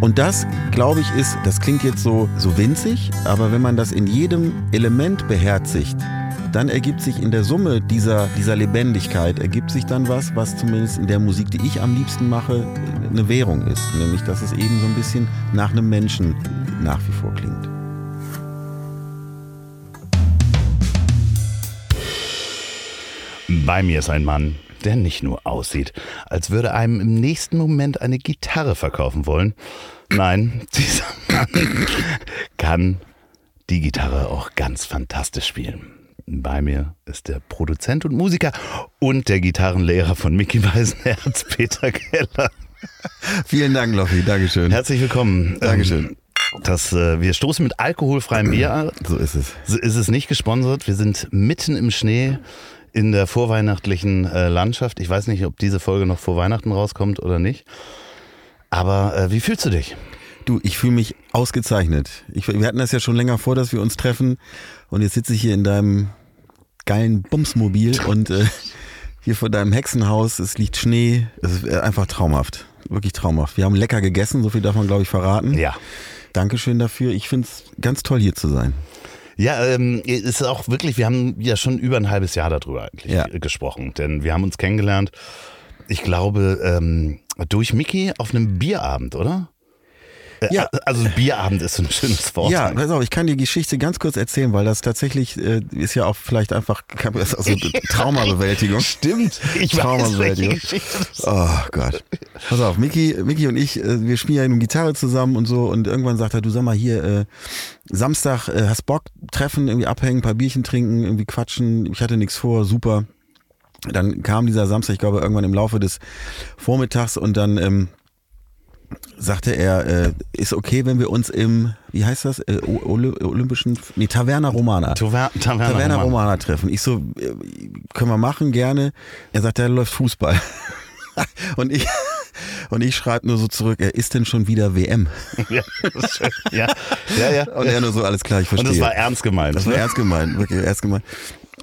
Und das, glaube ich, ist, das klingt jetzt so, so winzig, aber wenn man das in jedem Element beherzigt, dann ergibt sich in der Summe dieser, dieser Lebendigkeit, ergibt sich dann was, was zumindest in der Musik, die ich am liebsten mache, eine Währung ist. Nämlich, dass es eben so ein bisschen nach einem Menschen nach wie vor klingt. Bei mir ist ein Mann, der nicht nur aussieht, als würde einem im nächsten Moment eine Gitarre verkaufen wollen. Nein, dieser Mann kann die Gitarre auch ganz fantastisch spielen. Bei mir ist der Produzent und Musiker und der Gitarrenlehrer von Mickey Weisenherz, Peter Keller. Vielen Dank, Loffi. Dankeschön. Herzlich willkommen. Dankeschön. Ähm, Das, äh, wir stoßen mit alkoholfreiem Bier. So ist es. So Ist es nicht gesponsert. Wir sind mitten im Schnee in der vorweihnachtlichen äh, Landschaft. Ich weiß nicht, ob diese Folge noch vor Weihnachten rauskommt oder nicht. Aber äh, wie fühlst du dich? Du, ich fühle mich ausgezeichnet. Ich, wir hatten das ja schon länger vor, dass wir uns treffen. Und jetzt sitze ich hier in deinem geilen Bumsmobil und äh, hier vor deinem Hexenhaus. Es liegt Schnee. Es ist äh, einfach traumhaft. Wirklich traumhaft. Wir haben lecker gegessen, so viel darf man, glaube ich, verraten. Ja. Dankeschön dafür. Ich finde es ganz toll, hier zu sein. Ja, ähm, es ist auch wirklich, wir haben ja schon über ein halbes Jahr darüber eigentlich Ja. gesprochen, denn wir haben uns kennengelernt, ich glaube, ähm, durch Mickey auf einem Bierabend, oder? Äh, Ja. Also Bierabend ist ein schönes Wort. Ja, pass auf, ich kann die Geschichte ganz kurz erzählen, weil das tatsächlich äh, ist ja auch vielleicht einfach also Traumabewältigung. Stimmt. Ich weiß, Traumabewältigung. Geschichte das ist. Oh Gott. Pass auf, Miki, Miki und ich, äh, wir spielen ja nun Gitarre zusammen und so und irgendwann sagt er, du sag mal hier, äh, Samstag, äh, hast Bock, treffen, irgendwie abhängen, ein paar Bierchen trinken, irgendwie quatschen, ich hatte nichts vor, super. Dann kam dieser Samstag, ich glaube irgendwann im Laufe des Vormittags und dann ähm, sagte er, äh, ist okay, wenn wir uns im, wie heißt das, äh, Olympischen, nee, Taverna Romana. Taver Taverna, Taverna Roman. Romana treffen. Ich so, äh, können wir machen, gerne. Er sagt, da läuft Fußball. und ich, und ich schreibe nur so zurück, er ist denn schon wieder WM? Ja, das ist schön. ja, ja, ja. Und er nur so, alles klar, ich verstehe. Und das war ernst gemeint. Das war ne? ernst gemeint, wirklich ernst gemeint.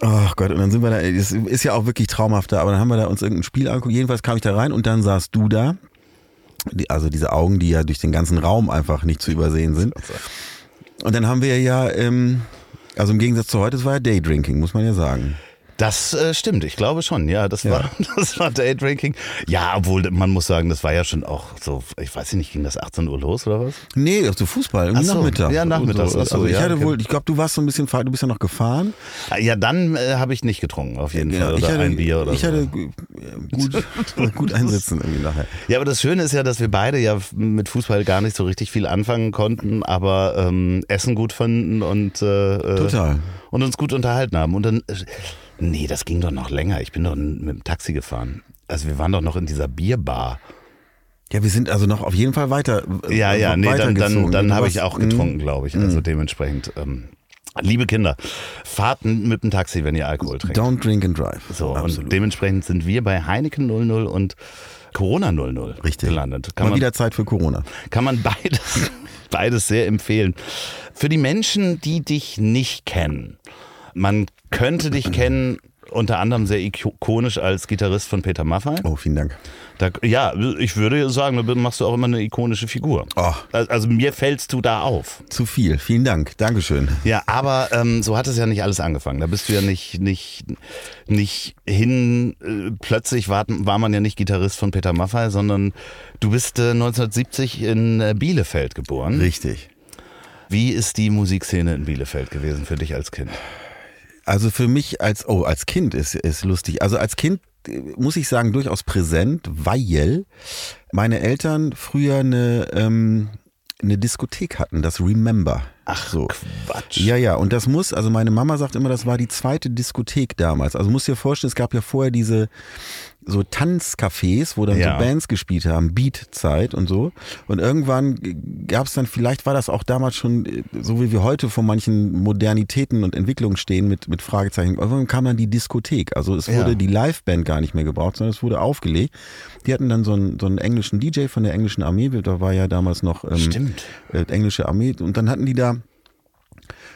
Oh Gott, und dann sind wir da, es ist ja auch wirklich traumhaft da, aber dann haben wir da uns irgendein Spiel angeguckt. Jedenfalls kam ich da rein und dann saßt du da. Die, also diese Augen, die ja durch den ganzen Raum einfach nicht zu übersehen sind. Und dann haben wir ja, ähm, also im Gegensatz zu heute, es war ja Daydrinking, muss man ja sagen. Das äh, stimmt, ich glaube schon. Ja, das Ja. war das war Daydrinking. Ja, obwohl man muss sagen, das war ja schon auch so, ich weiß nicht, ging das 18 Uhr los oder was? Nee, also Fußball, irgendwie so, Nachmittag. ja, nachmittags, So, also ich ja, hatte wohl, ich glaube, du warst so ein bisschen, du bist ja noch gefahren. Ja, dann äh, habe ich nicht getrunken, auf jeden Fall. Oder ich hatte, ein Bier oder ich so. hatte äh, gut, gut einsitzen irgendwie nachher. Ja, aber das Schöne ist ja, dass wir beide ja mit Fußball gar nicht so richtig viel anfangen konnten, aber ähm, Essen gut fanden und, äh, äh, Total. und uns gut unterhalten haben. Und dann, äh, nee, das ging doch noch länger. Ich bin doch mit dem Taxi gefahren. Also wir waren doch noch in dieser Bierbar. Ja, wir sind also noch auf jeden Fall weiter. äh, Ja, ja, nee, dann, dann, dann habe ich auch Mhm. getrunken, glaube ich. Also dementsprechend. Ähm, liebe Kinder, fahrt mit dem Taxi, wenn ihr Alkohol trinkt. Don't drink and drive. So, Absolut. und dementsprechend sind wir bei Heineken 00 und Corona 00 Richtig. gelandet. Kann Mal man, wieder Zeit für Corona. kann man beides, beides sehr empfehlen. Für die Menschen, die dich nicht kennen, man könnte dich kennen unter anderem sehr ikonisch als Gitarrist von Peter Maffay. Oh, vielen Dank. Da, ja, ich würde sagen, da machst du auch immer eine ikonische Figur. Oh. Also mir fällst du da auf. Zu viel. Vielen Dank. Dankeschön. Ja, aber ähm, so hat es ja nicht alles angefangen. Da bist du ja nicht, nicht, nicht hin, äh, plötzlich war, war man ja nicht Gitarrist von Peter Maffay, sondern du bist äh, 1970 in äh, Bielefeld geboren. Richtig. Wie ist die Musikszene in Bielefeld gewesen für dich als Kind? Also für mich als, oh, als Kind ist, ist lustig. Also als Kind äh, muss ich sagen, durchaus präsent, weil meine Eltern früher eine, ähm, eine Diskothek hatten, das Remember. Ach, so. Quatsch. Ja, ja, und das muss, also meine Mama sagt immer, das war die zweite Diskothek damals. Also musst dir vorstellen, es gab ja vorher diese so Tanzcafés, wo dann Ja. so Bands gespielt haben, Beatzeit und so. Und irgendwann gab es dann, vielleicht war das auch damals schon, äh, so wie wir heute vor manchen Modernitäten und Entwicklungen stehen mit, mit Fragezeichen. Irgendwann kam dann die Diskothek. Also es wurde Ja. die Liveband gar nicht mehr gebraucht, sondern es wurde aufgelegt. Die hatten dann so einen, so einen englischen DJ von der englischen Armee, da war ja damals noch ähm, äh, englische Armee. Und dann hatten die da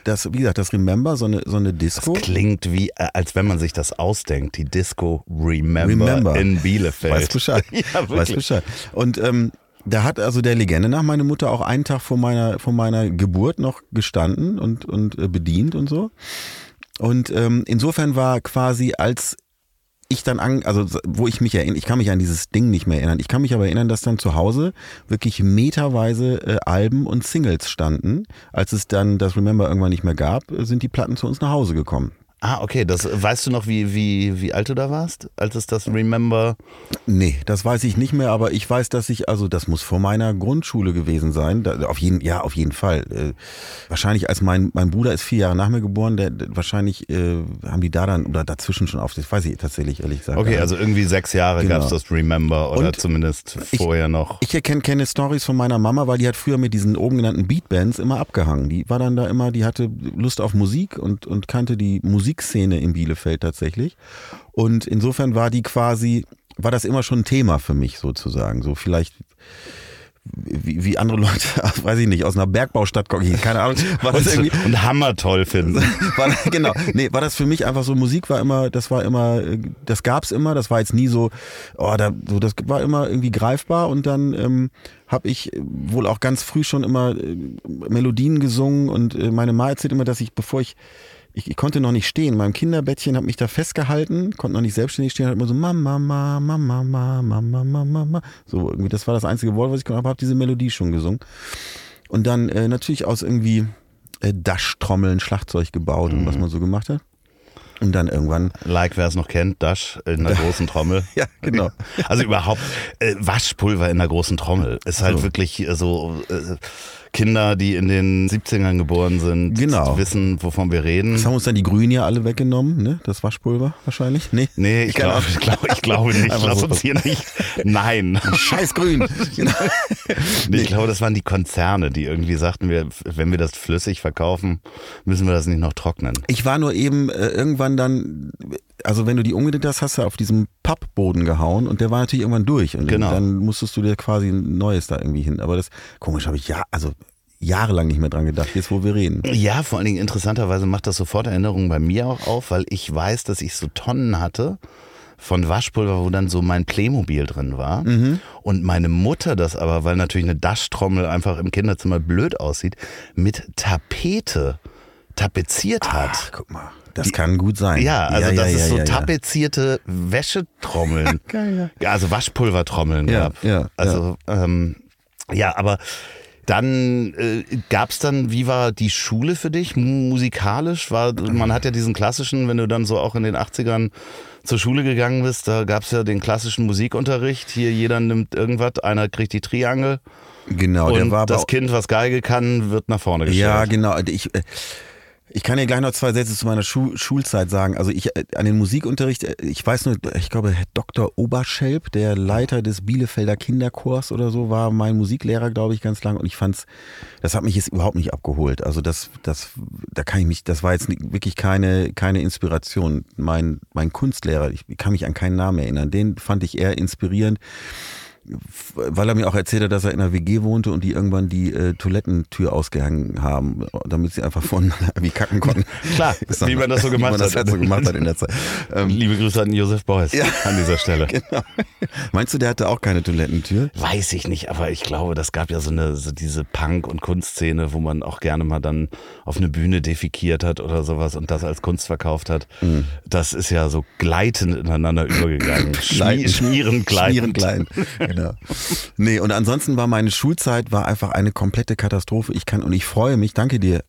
das, wie gesagt, das Remember, so eine, so eine Disco. Klingt wie, äh, als wenn man sich das ausdenkt. Die Disco Remember, Remember. in Bielefeld. Weiß Bescheid. Ja, wirklich. Bescheid. Und ähm, da hat also der Legende nach meine Mutter auch einen Tag vor meiner, vor meiner Geburt noch gestanden und, und äh, bedient und so. Und ähm, insofern war quasi als ich dann an, also wo ich mich erinnere, ich kann mich an dieses Ding nicht mehr erinnern. Ich kann mich aber erinnern, dass dann zu Hause wirklich meterweise äh, Alben und Singles standen. Als es dann das Remember irgendwann nicht mehr gab, sind die Platten zu uns nach Hause gekommen. Ah, okay. Das, weißt du noch, wie, wie, wie alt du da warst, als es das Remember? Nee, das weiß ich nicht mehr, aber ich weiß, dass ich, also das muss vor meiner Grundschule gewesen sein. Da, auf jeden, ja, auf jeden Fall. Äh, wahrscheinlich, als mein, mein Bruder ist vier Jahre nach mir geboren, der, der wahrscheinlich äh, haben die da dann oder dazwischen schon auf, das weiß ich tatsächlich ehrlich gesagt. Okay, also irgendwie sechs Jahre Genau. gab es das Remember oder Und zumindest ich- vorher noch. Ich erkenne kenne Stories von meiner Mama, weil die hat früher mit diesen oben genannten Beatbands immer abgehangen. Die war dann da immer, die hatte Lust auf Musik und, und kannte die Musikszene in Bielefeld tatsächlich. Und insofern war die quasi, war das immer schon ein Thema für mich sozusagen. So vielleicht wie, wie andere Leute, weiß ich nicht, aus einer Bergbaustadt kommen, keine Ahnung, war das irgendwie, und, Hammer toll finden. war, genau, nee, war das für mich einfach so, Musik war immer, das war immer, das gab's immer, das war jetzt nie so, oh, da, so das war immer irgendwie greifbar und dann ähm, habe ich wohl auch ganz früh schon immer äh, Melodien gesungen und äh, meine Ma erzählt immer, dass ich, bevor ich ich, ich konnte noch nicht stehen. Mein Kinderbettchen hat mich da festgehalten, konnte noch nicht selbstständig stehen, hat immer so Mama, Mama, Mama, Mama, Mama, Mama. So irgendwie, das war das einzige Wort, was ich konnte, aber habe diese Melodie schon gesungen. Und dann äh, natürlich aus irgendwie äh, Dash-Trommeln Schlagzeug gebaut und was man so gemacht hat. Und dann irgendwann, Like, wer es noch kennt, Dash in der großen Trommel. ja, genau. Also überhaupt äh, Waschpulver in der großen Trommel. Ist halt So. wirklich äh, so äh, Kinder, die in den 70ern geboren sind, Genau. wissen, wovon wir reden. Das haben uns dann die Grünen ja alle weggenommen, ne? Das Waschpulver wahrscheinlich. Nee. Nee, ich glaube ich glaub, ich glaube nicht. Einfach Lass so. uns hier nicht. Nein. Scheiß Grün. genau. Nee, ich glaube, das waren die Konzerne, die irgendwie sagten, wir, wenn wir das flüssig verkaufen, müssen wir das nicht noch trocknen. Ich war nur eben äh, irgendwann dann, also wenn du die umgedreht hast, hast du auf diesem Pappboden gehauen und der war natürlich irgendwann durch und Genau. dann musstest du dir quasi ein neues da irgendwie hin. Aber das, komisch, habe ich ja, also jahrelang nicht mehr dran gedacht, jetzt wo wir reden. Ja, vor allen Dingen interessanterweise macht das sofort Erinnerungen bei mir auch auf, weil ich weiß, dass ich so Tonnen hatte von Waschpulver, wo dann so mein Playmobil drin war. Und meine Mutter das aber, weil natürlich eine Daschtrommel einfach im Kinderzimmer blöd aussieht, mit Tapete tapeziert hat. Ach, guck mal, das kann gut sein. Ja, also ja, dass ja, es ja, so tapezierte Wäschetrommeln, Geil, ja, also Waschpulvertrommeln Ja, gab. ja, also ähm, ja, aber dann äh, gab es dann, wie war die Schule für dich musikalisch? War, man hat ja diesen klassischen, wenn du dann so auch in den 80ern zur Schule gegangen bist, da gab es ja den klassischen Musikunterricht. Hier jeder nimmt irgendwas, einer kriegt die Triangel Genau, und der war das Kind, was Geige kann, wird nach vorne gestellt. Ja, genau. Ich, äh, ich kann dir gleich noch zwei Sätze zu meiner Schu Schulzeit sagen. Also ich äh, an den Musikunterricht, äh, ich weiß nur, ich glaube, Herr Dr. Oberschelp, der Leiter des Bielefelder Kinderchors oder so, war mein Musiklehrer, glaube ich, ganz lang. Und ich fand's, das hat mich jetzt überhaupt nicht abgeholt. Also das, das, da kann ich mich, das war jetzt wirklich keine, keine Inspiration. Mein, mein Kunstlehrer, ich kann mich an keinen Namen erinnern, den fand ich eher inspirierend weil er mir auch erzählt hat, dass er in einer WG wohnte und die irgendwann die äh, Toilettentür ausgehangen haben, damit sie einfach voneinander wie kacken konnten. Klar, wie man das so gemacht wie man das hat. halt so gemacht hat in der Zeit. Ähm, Liebe Grüße an Josef Beuys Ja. an dieser Stelle. genau. Meinst du, der hatte auch keine Toilettentür? Weiß ich nicht, aber ich glaube, das gab ja so eine so diese Punk- und Kunstszene, wo man auch gerne mal dann auf eine Bühne defikiert hat oder sowas und das als Kunst verkauft hat. Mhm. Das ist ja so gleitend ineinander übergegangen. Schmi Gleitend. schmieren, gleitend. Genau. Nee, und ansonsten war meine Schulzeit war einfach eine komplette Katastrophe. Ich kann und ich freue mich, danke dir,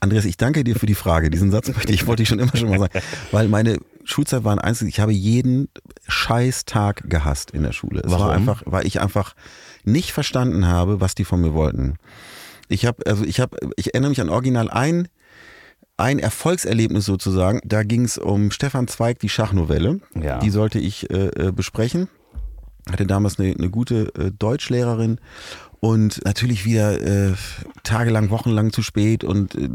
Andreas, ich danke dir für die Frage. Diesen Satz möchte ich, wollte ich schon immer schon mal sagen. Weil meine Schulzeit war ein einziges, ich habe jeden Scheißtag gehasst in der Schule. Es Warum? war einfach, weil ich einfach nicht verstanden habe, was die von mir wollten. Ich habe, also ich habe, ich erinnere mich an original ein, ein Erfolgserlebnis sozusagen. Da ging es um Stefan Zweig, die Schachnovelle. Ja. Die sollte ich äh, äh, besprechen. Hatte damals eine, eine gute äh, Deutschlehrerin und natürlich wieder äh, tagelang, wochenlang zu spät und äh,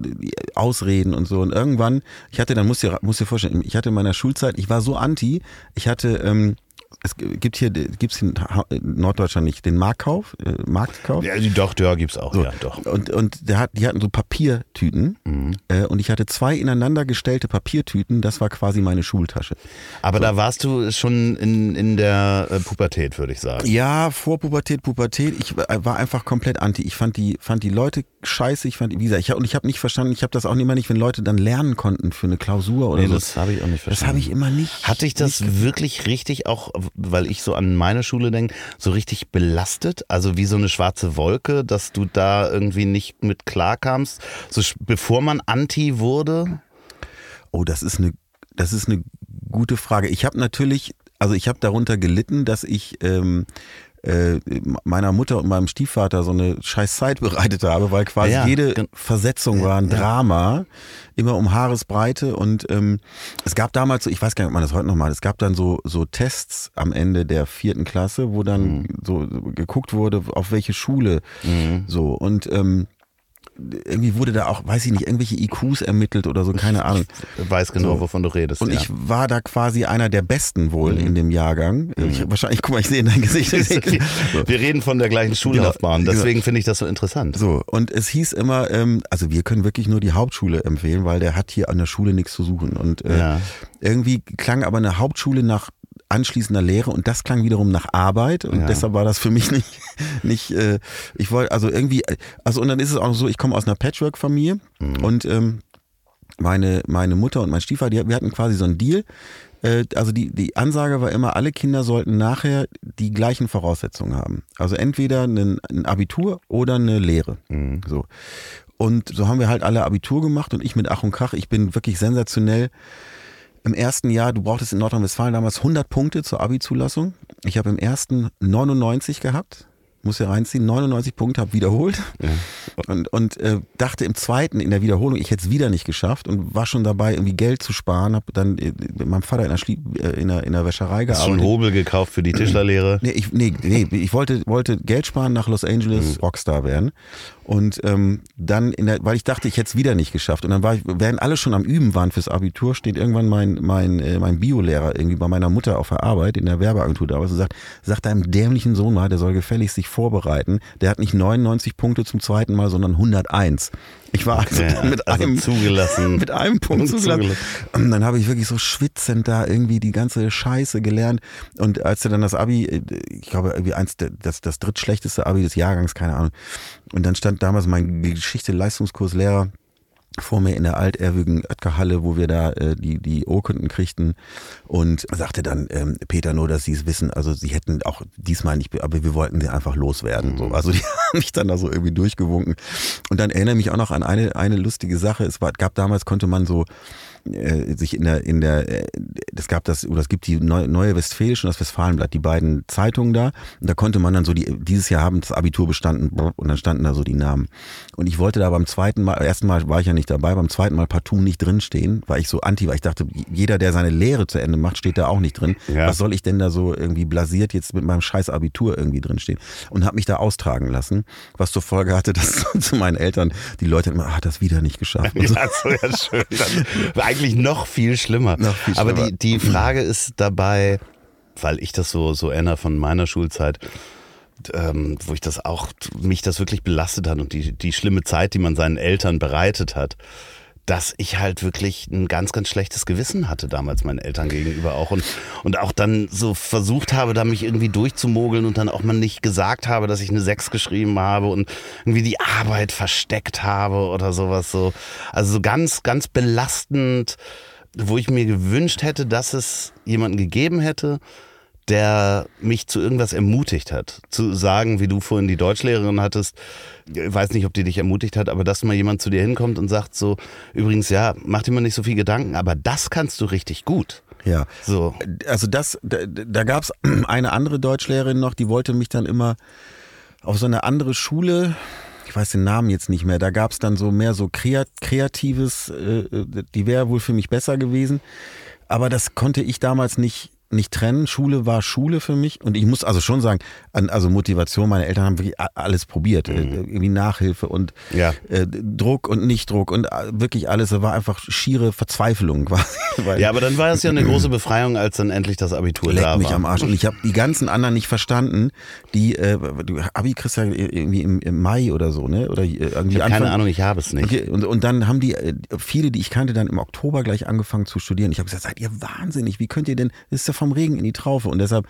Ausreden und so. Und irgendwann, ich hatte, dann musst du dir, musst dir vorstellen, ich hatte in meiner Schulzeit, ich war so anti, ich hatte ähm, es gibt hier, gibt's in Norddeutschland nicht den Marktkauf, äh, Marktkauf? Ja, doch, ja, gibt's auch, So. ja, doch. Und, und der hat, die hatten so Papiertüten Mhm. äh, und ich hatte zwei ineinander gestellte Papiertüten, das war quasi meine Schultasche. Aber da warst du schon in, in der äh, Pubertät, würde ich sagen. Ja, vor Pubertät, Pubertät, ich war war einfach komplett anti. Ich fand die, fand die Leute scheiße, ich fand, wie gesagt, ich, und ich habe nicht verstanden, ich habe das auch immer nicht, wenn Leute dann lernen konnten für eine Klausur oder Nee, so. das habe ich auch nicht Das verstanden. habe ich immer nicht. Hat dich das wirklich richtig auch, weil ich so an meine Schule denke, so richtig belastet? Also wie so eine schwarze Wolke, dass du da irgendwie nicht mit klarkamst, so bevor man Anti wurde? Oh, das ist eine, das ist eine gute Frage. Ich habe natürlich, also ich habe darunter gelitten, dass ich ähm, äh, meiner Mutter und meinem Stiefvater so eine scheiß Zeit bereitet habe, weil quasi Ja, jede Versetzung war ein. Drama, immer um Haaresbreite und ähm, es gab damals so, ich weiß gar nicht, ob man das heute noch macht, es gab dann so, so Tests am Ende der vierten Klasse, wo dann Mhm. so geguckt wurde, auf welche Schule so und ähm, irgendwie wurde da auch, weiß ich nicht, irgendwelche IQs ermittelt oder so, keine Ahnung. Ich weiß genau, So. wovon du redest. Und ja. ich war da quasi einer der Besten wohl Mhm. in dem Jahrgang. Ich, wahrscheinlich, guck mal, ich sehe in dein Gesicht. so. Wir reden von der gleichen Schullaufbahn, Genau. deswegen finde ich das so interessant. so, und es hieß immer, ähm, also wir können wirklich nur die Hauptschule empfehlen, weil der hat hier an der Schule nichts zu suchen. Und äh, Ja. irgendwie klang aber eine Hauptschule nach anschließender Lehre und das klang wiederum nach Arbeit und Ja. deshalb war das für mich nicht nicht äh, ich wollte also irgendwie also und dann ist es auch so ich komme aus einer Patchwork Familie Mhm. und ähm, meine meine Mutter und mein Stiefvater die, wir hatten quasi so einen Deal äh, also die die Ansage war immer alle Kinder sollten nachher die gleichen Voraussetzungen haben also entweder ein, ein Abitur oder eine Lehre Mhm. so und so haben wir halt alle Abitur gemacht und ich mit Ach und Krach ich bin wirklich sensationell im ersten Jahr, du brauchtest in Nordrhein-Westfalen damals 100 Punkte zur Abi-Zulassung. Ich habe im ersten 99 gehabt, muss ja reinziehen, 99 Punkte, habe wiederholt und, und äh, dachte im zweiten in der Wiederholung, ich hätte es wieder nicht geschafft und war schon dabei, irgendwie Geld zu sparen, habe dann äh, mit meinem Vater in der, Schlie äh, in der, in der Wäscherei Hast schon gearbeitet. Hobel gekauft für die Tischlerlehre? Nee, ich, nee, nee, ich wollte, wollte Geld sparen, nach Los Angeles Rockstar werden. Und ähm, dann, in der, weil ich dachte, ich hätte es wieder nicht geschafft. Und dann war ich, während alle schon am Üben waren fürs Abitur, steht irgendwann mein, mein, äh, mein Biolehrer irgendwie bei meiner Mutter auf der Arbeit in der Werbeagentur da und sagt, sagt deinem dämlichen Sohn mal, der soll gefälligst sich vorbereiten. Der hat nicht 99 Punkte zum zweiten Mal, sondern 101. Ich war also Ja, mit also einem zugelassen. mit einem Punkt zugelassen. Zugelassen. Und dann habe ich wirklich so schwitzend da irgendwie die ganze Scheiße gelernt. Und als er dann das Abi, äh, ich glaube, irgendwie eins, das, das drittschlechteste Abi des Jahrgangs, keine Ahnung. Und dann stand damals mein Geschichte-Leistungskurslehrer vor mir in der altehrwürdigen Oetker-Halle, wo wir da äh, die, die Urkunden kriegten und sagte dann, ähm, Peter, nur, dass Sie es wissen, also Sie hätten auch diesmal nicht, aber wir wollten sie einfach loswerden. So. Also die haben mich dann da so irgendwie durchgewunken. Und dann erinnere ich mich auch noch an eine, eine lustige Sache. Es war, gab damals, konnte man so äh, sich in der, in der, äh, es gab das, oder es gibt die Neu- Neue Westfälische und das Westfalenblatt, die beiden Zeitungen da. Und da konnte man dann so, die, dieses Jahr haben das Abitur bestanden und dann standen da so die Namen. Und ich wollte da beim zweiten Mal, ersten Mal war ich ja nicht dabei, beim zweiten Mal partout nicht drinstehen, weil ich so anti war. Ich dachte, jeder, der seine Lehre zu Ende macht, steht da auch nicht drin. Ja. Was soll ich denn da so irgendwie blasiert jetzt mit meinem scheiß Abitur irgendwie drinstehen? Und habe mich da austragen lassen, was zur Folge hatte, dass zu meinen Eltern die Leute immer, ah, das wieder nicht geschafft. Ja, so ja schön. Dann, eigentlich noch viel schlimmer. Noch viel Aber schlimmer. die, die Frage ist dabei, weil ich das so, so erinnere von meiner Schulzeit, ähm, wo ich das auch, mich das wirklich belastet hat und die, die schlimme Zeit, die man seinen Eltern bereitet hat, dass ich halt wirklich ein ganz, ganz schlechtes Gewissen hatte damals meinen Eltern gegenüber auch und, und auch dann so versucht habe, da mich irgendwie durchzumogeln und dann auch mal nicht gesagt habe, dass ich eine Sechs geschrieben habe und irgendwie die Arbeit versteckt habe oder sowas so. Also so ganz, ganz belastend, wo ich mir gewünscht hätte, dass es jemanden gegeben hätte, der mich zu irgendwas ermutigt hat. Zu sagen, wie du vorhin die Deutschlehrerin hattest, ich weiß nicht, ob die dich ermutigt hat, aber dass mal jemand zu dir hinkommt und sagt so, übrigens, ja, mach dir mal nicht so viel Gedanken, aber das kannst du richtig gut. Ja. So. Also das, da, da gab es eine andere Deutschlehrerin noch, die wollte mich dann immer auf so eine andere Schule, ich weiß den Namen jetzt nicht mehr, da gab es dann so mehr so kreat, kreatives, äh, die wäre wohl für mich besser gewesen. Aber das konnte ich damals nicht nicht trennen. Schule war Schule für mich und ich muss also schon sagen, an, also Motivation, meine Eltern haben wirklich alles probiert. Äh, Irgendwie Nachhilfe und Ja. äh, Druck und Nichtdruck und äh, wirklich alles. Es war einfach schiere Verzweiflung quasi. Ja, aber dann war es ja eine große Befreiung, als dann endlich das Abitur Leck da mich war. am Arsch. Und ich habe die ganzen anderen nicht verstanden, die, äh, du Abi kriegst ja irgendwie im, im Mai oder so, ne? Oder äh, irgendwie Ich habe keine Anfang- Ahnung, ich habe es nicht. Okay, und, und dann haben die, viele, die ich kannte, dann im Oktober gleich angefangen zu studieren. Ich habe gesagt, seid ihr wahnsinnig, wie könnt ihr denn, das ist ja vom Regen in die Traufe. Und deshalb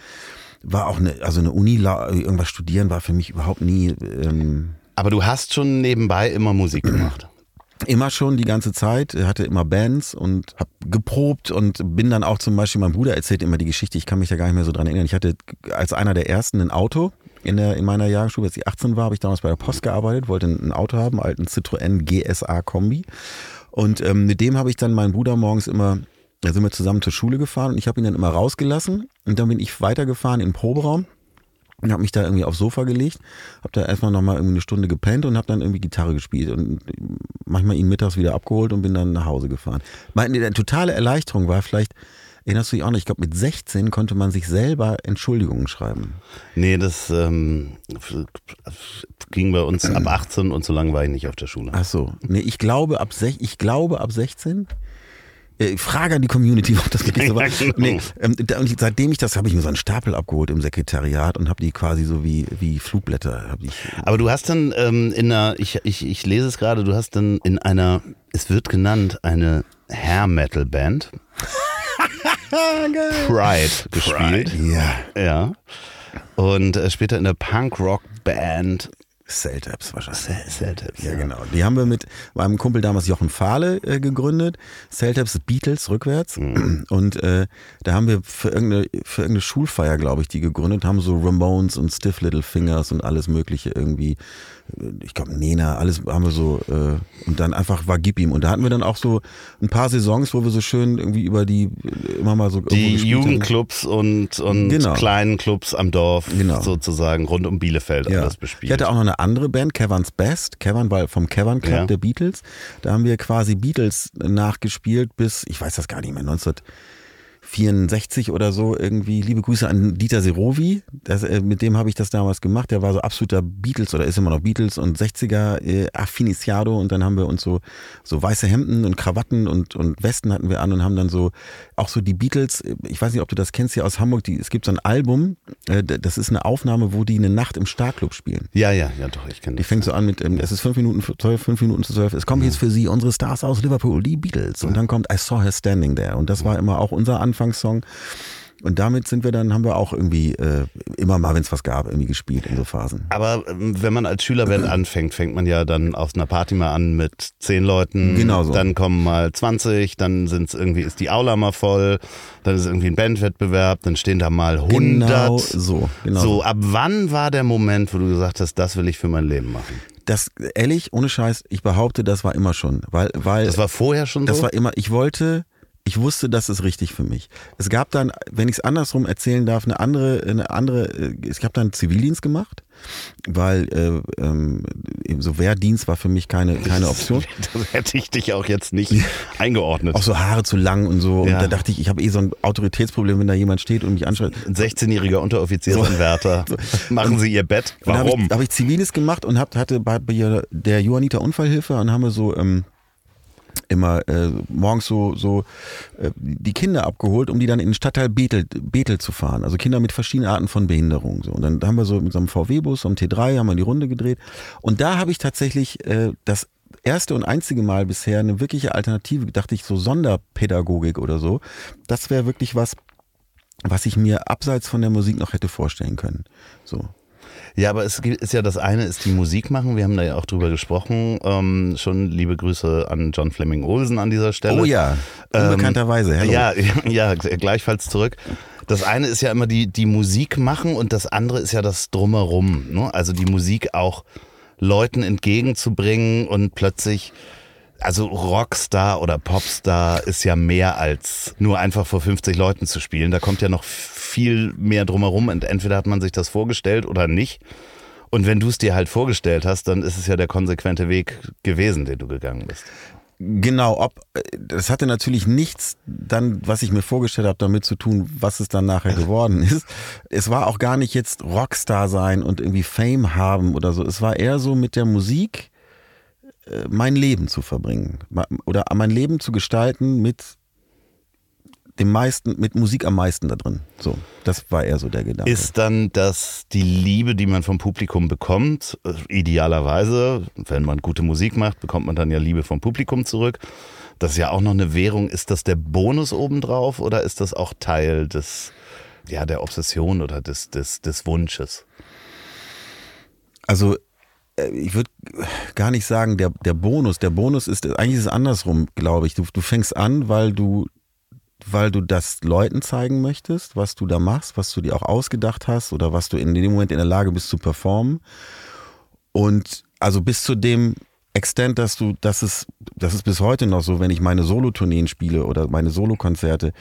war auch eine, also eine Uni, irgendwas studieren war für mich überhaupt nie, ähm, Aber du hast schon nebenbei immer Musik gemacht. immer schon die ganze Zeit, hatte immer Bands und habe geprobt und bin dann auch zum Beispiel, mein Bruder erzählt immer die Geschichte, ich kann mich da gar nicht mehr so dran erinnern. Ich hatte als einer der ersten ein Auto in, der, in meiner Jahrgangsstufe, als ich 18 war, habe ich damals bei der Post gearbeitet, wollte ein Auto haben, alten Citroën GSA Kombi. Und ähm, mit dem habe ich dann meinen Bruder morgens immer, da sind wir zusammen zur Schule gefahren und ich habe ihn dann immer rausgelassen und dann bin ich weitergefahren in den Proberaum und habe mich da irgendwie aufs Sofa gelegt, habe da erstmal nochmal irgendwie eine Stunde gepennt und habe dann irgendwie Gitarre gespielt und manchmal ihn mittags wieder abgeholt und bin dann nach Hause gefahren. Meine eine totale Erleichterung war vielleicht, erinnerst du dich auch noch, ich glaube mit 16 konnte man sich selber Entschuldigungen schreiben. Nee, das ähm, ging bei uns ab 18 und so lange war ich nicht auf der Schule. Ach so, nee, ich glaube ab sech, ich glaube ab 16 äh, Frage an die Community, ob das wirklich so war. Ja, genau. Nee, ähm, da- und seitdem ich das, habe ich mir so einen Stapel abgeholt im Sekretariat und habe die quasi so wie, wie Flugblätter. Ich, Aber du hast dann ähm, in einer, ich, ich, ich lese es gerade, du hast dann in einer, es wird genannt, eine Hair-Metal-Band, Pride, gespielt. ja, Ja. Und äh, später in der Punk-Rock-Band Cell-Tabs wahrscheinlich. Celtics. Ja, genau. Die haben wir mit meinem Kumpel damals Jochen Fahle äh, gegründet. Celltaps Beatles rückwärts. Und äh, da haben wir für irgendeine, für irgendeine Schulfeier, glaube ich, die gegründet, haben so Ramones und Stiff Little Fingers und alles Mögliche irgendwie. Ich glaube, Nena, alles haben wir so. Äh, und dann einfach war Gib ihm. Und da hatten wir dann auch so ein paar Saisons, wo wir so schön irgendwie über die äh, immer mal so. Die. Jugendclubs und, und Genau. kleinen Clubs am Dorf Genau. sozusagen rund um Bielefeld Ja. alles Ich bespielt. hatte auch noch eine andere Band, Kevin's Best. Kevin war vom Kevin Club Ja. der Beatles. Da haben wir quasi Beatles nachgespielt bis, ich weiß das gar nicht mehr, 1964 oder so irgendwie. Liebe Grüße an Dieter Serovi. Das, äh, mit dem habe ich das damals gemacht. Der war so absoluter Beatles oder ist immer noch Beatles und 60er äh, Affiniciado. Und dann haben wir uns so, so weiße Hemden und Krawatten und, und Westen hatten wir an und haben dann so auch so die Beatles, äh, ich weiß nicht, ob du das kennst hier aus Hamburg, die, es gibt so ein Album, äh, das ist eine Aufnahme, wo die eine Nacht im Starclub spielen. ja, ja, ja, doch, ich kenne Die das. fängt so an mit, ähm, es ist fünf Minuten für zwölf, fünf Minuten zu zwölf. Es kommt jetzt für Sie unsere Stars aus Liverpool, die Beatles. Und dann kommt I Saw Her Standing There. Und das war immer auch unser Anfangssong. Und damit sind wir dann, haben wir auch irgendwie äh, immer mal, wenn es was gab, irgendwie gespielt in so Phasen. Aber ähm, wenn man als Schülerband anfängt, fängt man ja dann auf einer Party mal an mit zehn Leuten. Genau so. Dann kommen mal 20, dann sind's irgendwie, ist die Aula mal voll, dann ist irgendwie ein Bandwettbewerb, dann stehen da mal 100. Genau so. Genau so, ab wann war der Moment, wo du gesagt hast, das will ich für mein Leben machen? Das, ehrlich, ohne Scheiß, ich behaupte, das war immer schon. Weil, weil Das war vorher schon Das so? war immer, ich wollte, ich wusste, das ist richtig für mich. Es gab dann, wenn ich es andersrum erzählen darf, eine andere, eine andere, äh, ich habe dann Zivildienst gemacht, weil äh, ähm, eben so Wehrdienst war für mich keine, keine Option. Das hätte ich dich auch jetzt nicht eingeordnet. Auch so Haare zu lang und so. Ja. Und da dachte ich, ich habe eh so ein Autoritätsproblem, wenn da jemand steht und mich anschreit. Ein 16-jähriger Unteroffiziersanwärter. Machen Sie Ihr Bett. Warum? Habe ich, hab ich Ziviles gemacht und hab, hatte bei, bei der Johanniter Unfallhilfe und haben wir so ähm, immer äh, morgens so, so äh, die Kinder abgeholt, um die dann in den Stadtteil Bethel, Bethel zu fahren. Also Kinder mit verschiedenen Arten von Behinderung. So. Und dann haben wir so mit so einem VW-Bus, so einem T3, haben wir die Runde gedreht. Und da habe ich tatsächlich äh, das erste und einzige Mal bisher eine wirkliche Alternative, dachte ich, so Sonderpädagogik oder so. Das wäre wirklich was, was ich mir abseits von der Musik noch hätte vorstellen können. So. Ja, aber es ist ja das eine, ist die Musik machen. Wir haben da ja auch drüber gesprochen. Ähm, schon liebe Grüße an John Fleming Olsen an dieser Stelle. Oh ja, unbekannterweise. Hello. Ja, ja, gleichfalls zurück. Das eine ist ja immer die, die Musik machen und das andere ist ja das Drumherum. Ne? Also die Musik auch Leuten entgegenzubringen und plötzlich, also Rockstar oder Popstar ist ja mehr als nur einfach vor 50 Leuten zu spielen. Da kommt ja noch viel mehr drumherum und entweder hat man sich das vorgestellt oder nicht. Und wenn du es dir halt vorgestellt hast, dann ist es ja der konsequente Weg gewesen, den du gegangen bist. Genau, ob das hatte natürlich nichts dann, was ich mir vorgestellt habe, damit zu tun, was es dann nachher geworden ist. Es war auch gar nicht jetzt Rockstar sein und irgendwie Fame haben oder so. Es war eher so mit der Musik äh, mein Leben zu verbringen oder mein Leben zu gestalten mit dem meisten, mit Musik am meisten da drin. So, das war eher so der Gedanke. Ist dann das die Liebe, die man vom Publikum bekommt, äh, idealerweise, wenn man gute Musik macht, bekommt man dann ja Liebe vom Publikum zurück. Das ist ja auch noch eine Währung. Ist das der Bonus obendrauf oder ist das auch Teil des, ja, der Obsession oder des, des, des Wunsches? Also äh, ich würde gar nicht sagen, der, der Bonus. Der Bonus ist, eigentlich ist es andersrum, glaube ich. Du, du fängst an, weil du weil du das Leuten zeigen möchtest, was du da machst, was du dir auch ausgedacht hast oder was du in dem Moment in der Lage bist zu performen. Und also bis zu dem Extent, dass du, das ist, das ist bis heute noch so, wenn ich meine Solotourneen spiele oder meine Solokonzerte,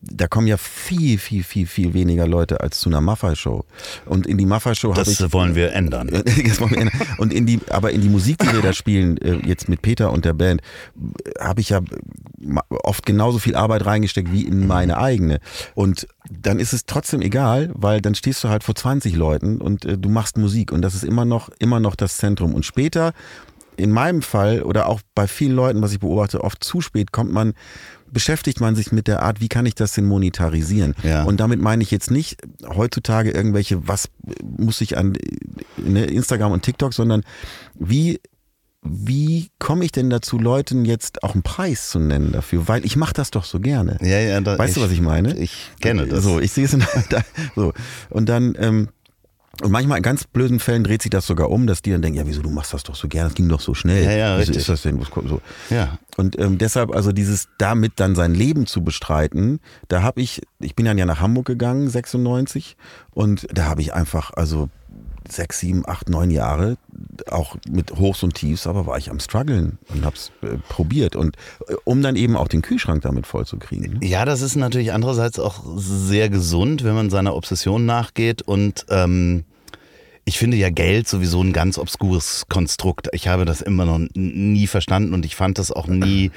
da kommen ja viel, viel, viel, viel weniger Leute als zu einer Maffei-Show. Und in die Maffei-Show habe ich. Das wollen wir ändern. das wollen wir ändern. Und in die, aber in die Musik, die wir da spielen, äh, jetzt mit Peter und der Band, habe ich ja oft genauso viel Arbeit reingesteckt wie in meine eigene. Und dann ist es trotzdem egal, weil dann stehst du halt vor 20 Leuten und äh, du machst Musik und das ist immer noch, immer noch das Zentrum. Und später, in meinem Fall oder auch bei vielen Leuten, was ich beobachte, oft zu spät kommt man beschäftigt man sich mit der Art, wie kann ich das denn monetarisieren? Ja. Und damit meine ich jetzt nicht heutzutage irgendwelche, was muss ich an ne, Instagram und TikTok, sondern wie wie komme ich denn dazu, Leuten jetzt auch einen Preis zu nennen dafür? Weil ich mache das doch so gerne. Ja, ja, da, weißt ich, du, was ich meine? Ich kenne das. So, ich sehe es in, da, so. Und dann, ähm, und manchmal in ganz blöden Fällen dreht sich das sogar um, dass die dann denken, ja, wieso, du machst das doch so gerne, das ging doch so schnell. Ja, ja, wieso richtig. ist das denn? So. Ja. Und ähm, deshalb, also dieses damit dann sein Leben zu bestreiten, da habe ich, ich bin dann ja nach Hamburg gegangen, 96, und da habe ich einfach, also sechs, sieben, acht, neun Jahre, auch mit Hochs und Tiefs, aber war ich am struggeln und hab's äh, probiert und äh, um dann eben auch den Kühlschrank damit voll zu kriegen. Ne? Ja, das ist natürlich andererseits auch sehr gesund, wenn man seiner Obsession nachgeht und ähm, ich finde ja Geld sowieso ein ganz obskures Konstrukt. Ich habe das immer noch nie verstanden und ich fand das auch nie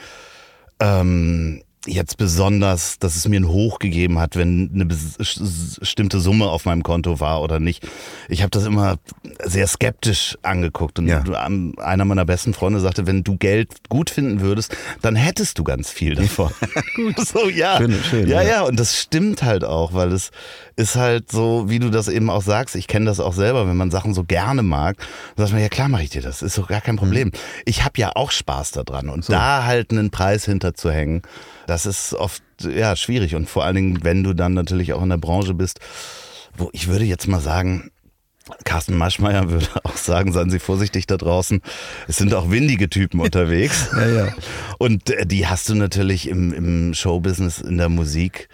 ähm, jetzt besonders, dass es mir ein Hoch gegeben hat, wenn eine bestimmte Summe auf meinem Konto war oder nicht. Ich habe das immer sehr skeptisch angeguckt und ja. einer meiner besten Freunde sagte, wenn du Geld gut finden würdest, dann hättest du ganz viel davon. gut. So ja. Schön, schön, ja, ja, ja, und das stimmt halt auch, weil es ist halt so, wie du das eben auch sagst, ich kenne das auch selber, wenn man Sachen so gerne mag, dann sagt man, ja klar mache ich dir das, ist doch gar kein Problem. Mhm. Ich habe ja auch Spaß daran und so. da halt einen Preis hinterzuhängen, das ist oft ja schwierig und vor allen Dingen, wenn du dann natürlich auch in der Branche bist, wo ich würde jetzt mal sagen, Carsten Maschmeyer würde auch sagen, seien Sie vorsichtig da draußen. Es sind auch windige Typen unterwegs. ja, ja. Und äh, die hast du natürlich im, im Showbusiness, in der Musik,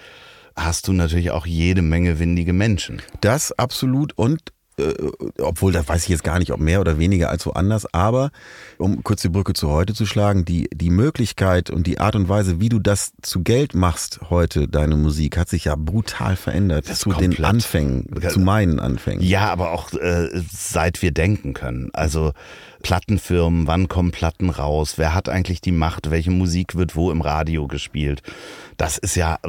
hast du natürlich auch jede Menge windige Menschen. Das absolut. Und äh, obwohl da weiß ich jetzt gar nicht, ob mehr oder weniger als woanders, aber um kurz die Brücke zu heute zu schlagen, die, die Möglichkeit und die Art und Weise, wie du das zu Geld machst heute, deine Musik, hat sich ja brutal verändert das zu den Anfängen, zu meinen Anfängen. Ja, aber auch äh, seit wir denken können. Also Plattenfirmen, wann kommen Platten raus, wer hat eigentlich die Macht, welche Musik wird wo im Radio gespielt. Das ist ja,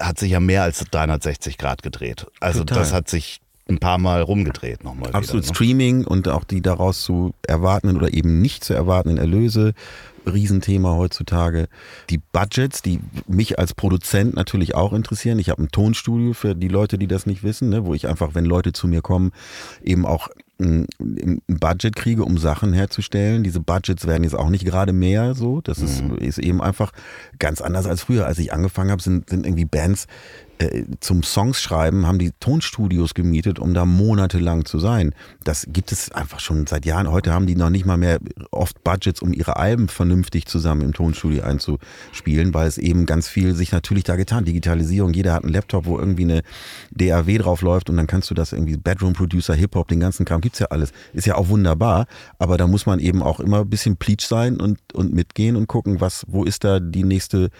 hat sich ja mehr als 360 Grad gedreht. Also Total. das hat sich ein paar Mal rumgedreht nochmal. Absolut wieder, ne? Streaming und auch die daraus zu erwartenden oder eben nicht zu erwartenden Erlöse. Riesenthema heutzutage. Die Budgets, die mich als Produzent natürlich auch interessieren. Ich habe ein Tonstudio für die Leute, die das nicht wissen, ne, wo ich einfach, wenn Leute zu mir kommen, eben auch ein Budget kriege, um Sachen herzustellen. Diese Budgets werden jetzt auch nicht gerade mehr so. Das ist, mhm. ist eben einfach ganz anders als früher. Als ich angefangen habe, sind, sind irgendwie Bands äh, zum Songs schreiben, haben die Tonstudios gemietet, um da monatelang zu sein. Das gibt es einfach schon seit Jahren. Heute haben die noch nicht mal mehr oft Budgets, um ihre Alben vernünftig zusammen im Tonstudio einzuspielen, weil es eben ganz viel sich natürlich da getan. Digitalisierung, jeder hat einen Laptop, wo irgendwie eine DAW drauf läuft und dann kannst du das irgendwie Bedroom Producer, Hip-Hop, den ganzen Kram gibt's ja alles. Ist ja auch wunderbar, aber da muss man eben auch immer ein bisschen pleatsch sein und, und mitgehen und gucken, was, wo ist da die nächste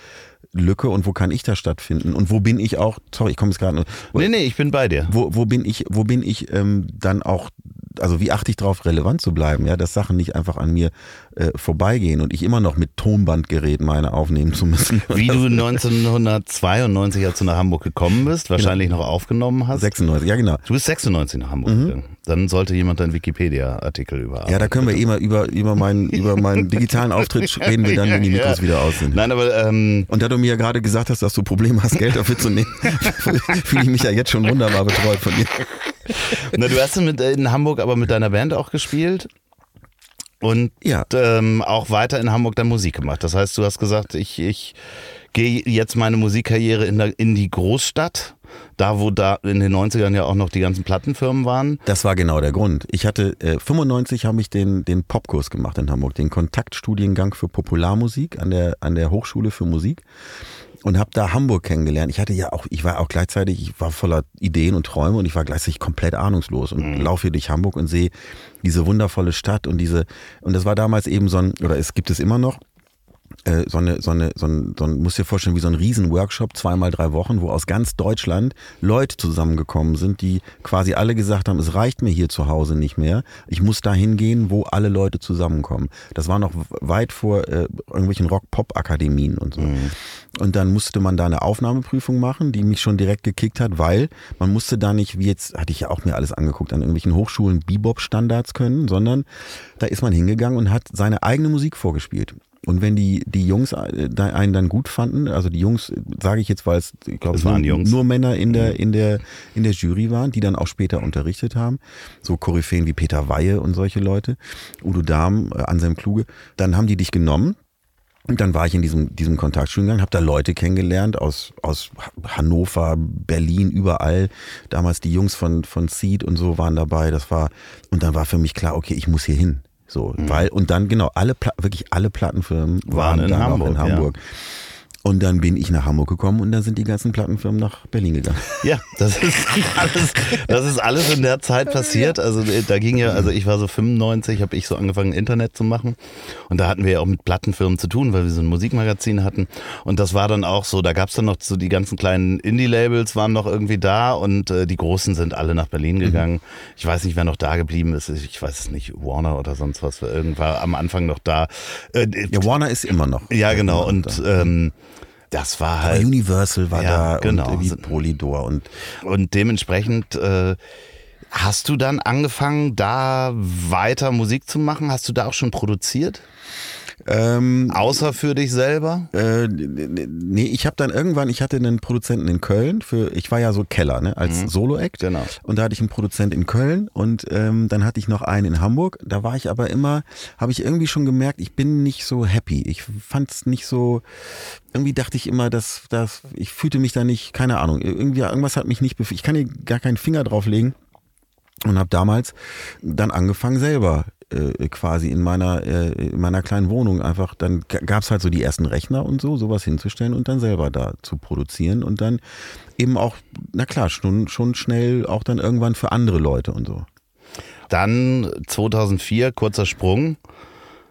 Lücke und wo kann ich da stattfinden und wo bin ich auch, sorry, ich komme jetzt gerade. Nee, nee, ich bin bei dir. Wo, wo bin ich, wo bin ich ähm, dann auch also wie achte ich darauf, relevant zu bleiben, ja, dass Sachen nicht einfach an mir äh, vorbeigehen und ich immer noch mit Tonbandgerät meine aufnehmen zu müssen. Wie du 1992, als du nach Hamburg gekommen bist, wahrscheinlich noch aufgenommen hast. 96, ja genau. Du bist 96 nach Hamburg gegangen. Dann sollte jemand deinen Wikipedia-Artikel überarbeiten. Ja, da können wir eh mal über, über, meinen, über meinen digitalen Auftritt reden wir dann, wenn die Mikros Ja. wieder aus sind. Nein, aber ähm, Und da du mir ja gerade gesagt hast, dass du Probleme hast, Geld dafür zu nehmen, fühle ich mich ja jetzt schon wunderbar betreut von dir. Na, du hast mit, in Hamburg aber mit deiner Band auch gespielt und Ja. ähm, auch weiter in Hamburg dann Musik gemacht. Das heißt, du hast gesagt, ich, ich gehe jetzt meine Musikkarriere in, der, in die Großstadt, da wo da in den 90ern ja auch noch die ganzen Plattenfirmen waren. Das war genau der Grund. Ich hatte äh, 95 habe ich den den Popkurs gemacht in Hamburg, den Kontaktstudiengang für Popularmusik an der an der Hochschule für Musik und habe da Hamburg kennengelernt. Ich hatte ja auch ich war auch gleichzeitig ich war voller Ideen und Träume und ich war gleichzeitig komplett ahnungslos und laufe hier durch Hamburg und sehe diese wundervolle Stadt und diese und das war damals eben so ein oder es gibt es immer noch äh, so eine, so eine, so ein, so ein, musst dir vorstellen, wie so ein Riesen-Workshop, zweimal drei Wochen, wo aus ganz Deutschland Leute zusammengekommen sind, die quasi alle gesagt haben, es reicht mir hier zu Hause nicht mehr. Ich muss da hingehen, wo alle Leute zusammenkommen. Das war noch weit vor äh, irgendwelchen Rock-Pop-Akademien und so. Und dann musste man da eine Aufnahmeprüfung machen, die mich schon direkt gekickt hat, weil man musste da nicht, wie jetzt, hatte ich ja auch mir alles angeguckt, an irgendwelchen Hochschulen Bebop-Standards können, sondern da ist man hingegangen und hat seine eigene Musik vorgespielt. Und wenn die, die Jungs äh, einen dann gut fanden, also die Jungs, sage ich jetzt, weil es, ich glaube, Es waren nur, nur Männer in der, in, der, in der Jury waren, die dann auch später unterrichtet haben, so Koryphäen wie Peter Weihe und solche Leute, Udo Dahm, äh, Anselm Kluge, dann haben die dich genommen und dann war ich in diesem, diesem Kontaktstudiengang, habe da Leute kennengelernt aus, aus Hannover, Berlin, überall. Damals die Jungs von, von Seed und so waren dabei. Das war, und dann war für mich klar, okay, ich muss hier hin. So, weil, und dann, genau, alle, Pla- wirklich alle Plattenfirmen Mhm. Waren waren, in Hamburg, in ja. Und dann bin ich nach Hamburg gekommen und dann sind die ganzen Plattenfirmen nach Berlin gegangen. Ja, das ist alles, das ist alles in der Zeit passiert. Also äh, da ging ja, also ich war so 95, habe ich so angefangen Internet zu machen und da hatten wir ja auch mit Plattenfirmen zu tun, weil wir so ein Musikmagazin hatten und das war dann auch so, da gab es dann noch so die ganzen kleinen Indie-Labels waren noch irgendwie da und äh, die großen sind alle nach Berlin gegangen. Ich weiß nicht, wer noch da geblieben ist. Ich weiß es nicht, Warner oder sonst was, war irgendwann am Anfang noch da. Äh, Ja, Warner ist immer noch. ja, genau. Und da. ähm, das war Aber halt. Universal war Ja, da genau. und irgendwie Polydor und Und dementsprechend äh, hast du dann angefangen, da weiter Musik zu machen? Hast du da auch schon produziert? Ähm, Außer für dich selber? Äh, nee, ich habe dann irgendwann, ich hatte einen Produzenten in Köln für, ich war ja so Keller, ne, als Solo-Act. Genau. Und da hatte ich einen Produzent in Köln und ähm, dann hatte ich noch einen in Hamburg. Da war ich aber immer, habe ich irgendwie schon gemerkt, ich bin nicht so happy. Ich fand es nicht so, irgendwie dachte ich immer, dass, dass ich fühlte mich da nicht, keine Ahnung, irgendwie irgendwas hat mich nicht. Ich kann hier gar keinen Finger drauf legen und habe damals dann angefangen selber äh, quasi in meiner äh, in meiner kleinen Wohnung einfach dann gab es halt so die ersten Rechner und so sowas hinzustellen und dann selber da zu produzieren und dann eben auch na klar schon schon schnell auch dann irgendwann für andere Leute und so Dann 2004, kurzer Sprung.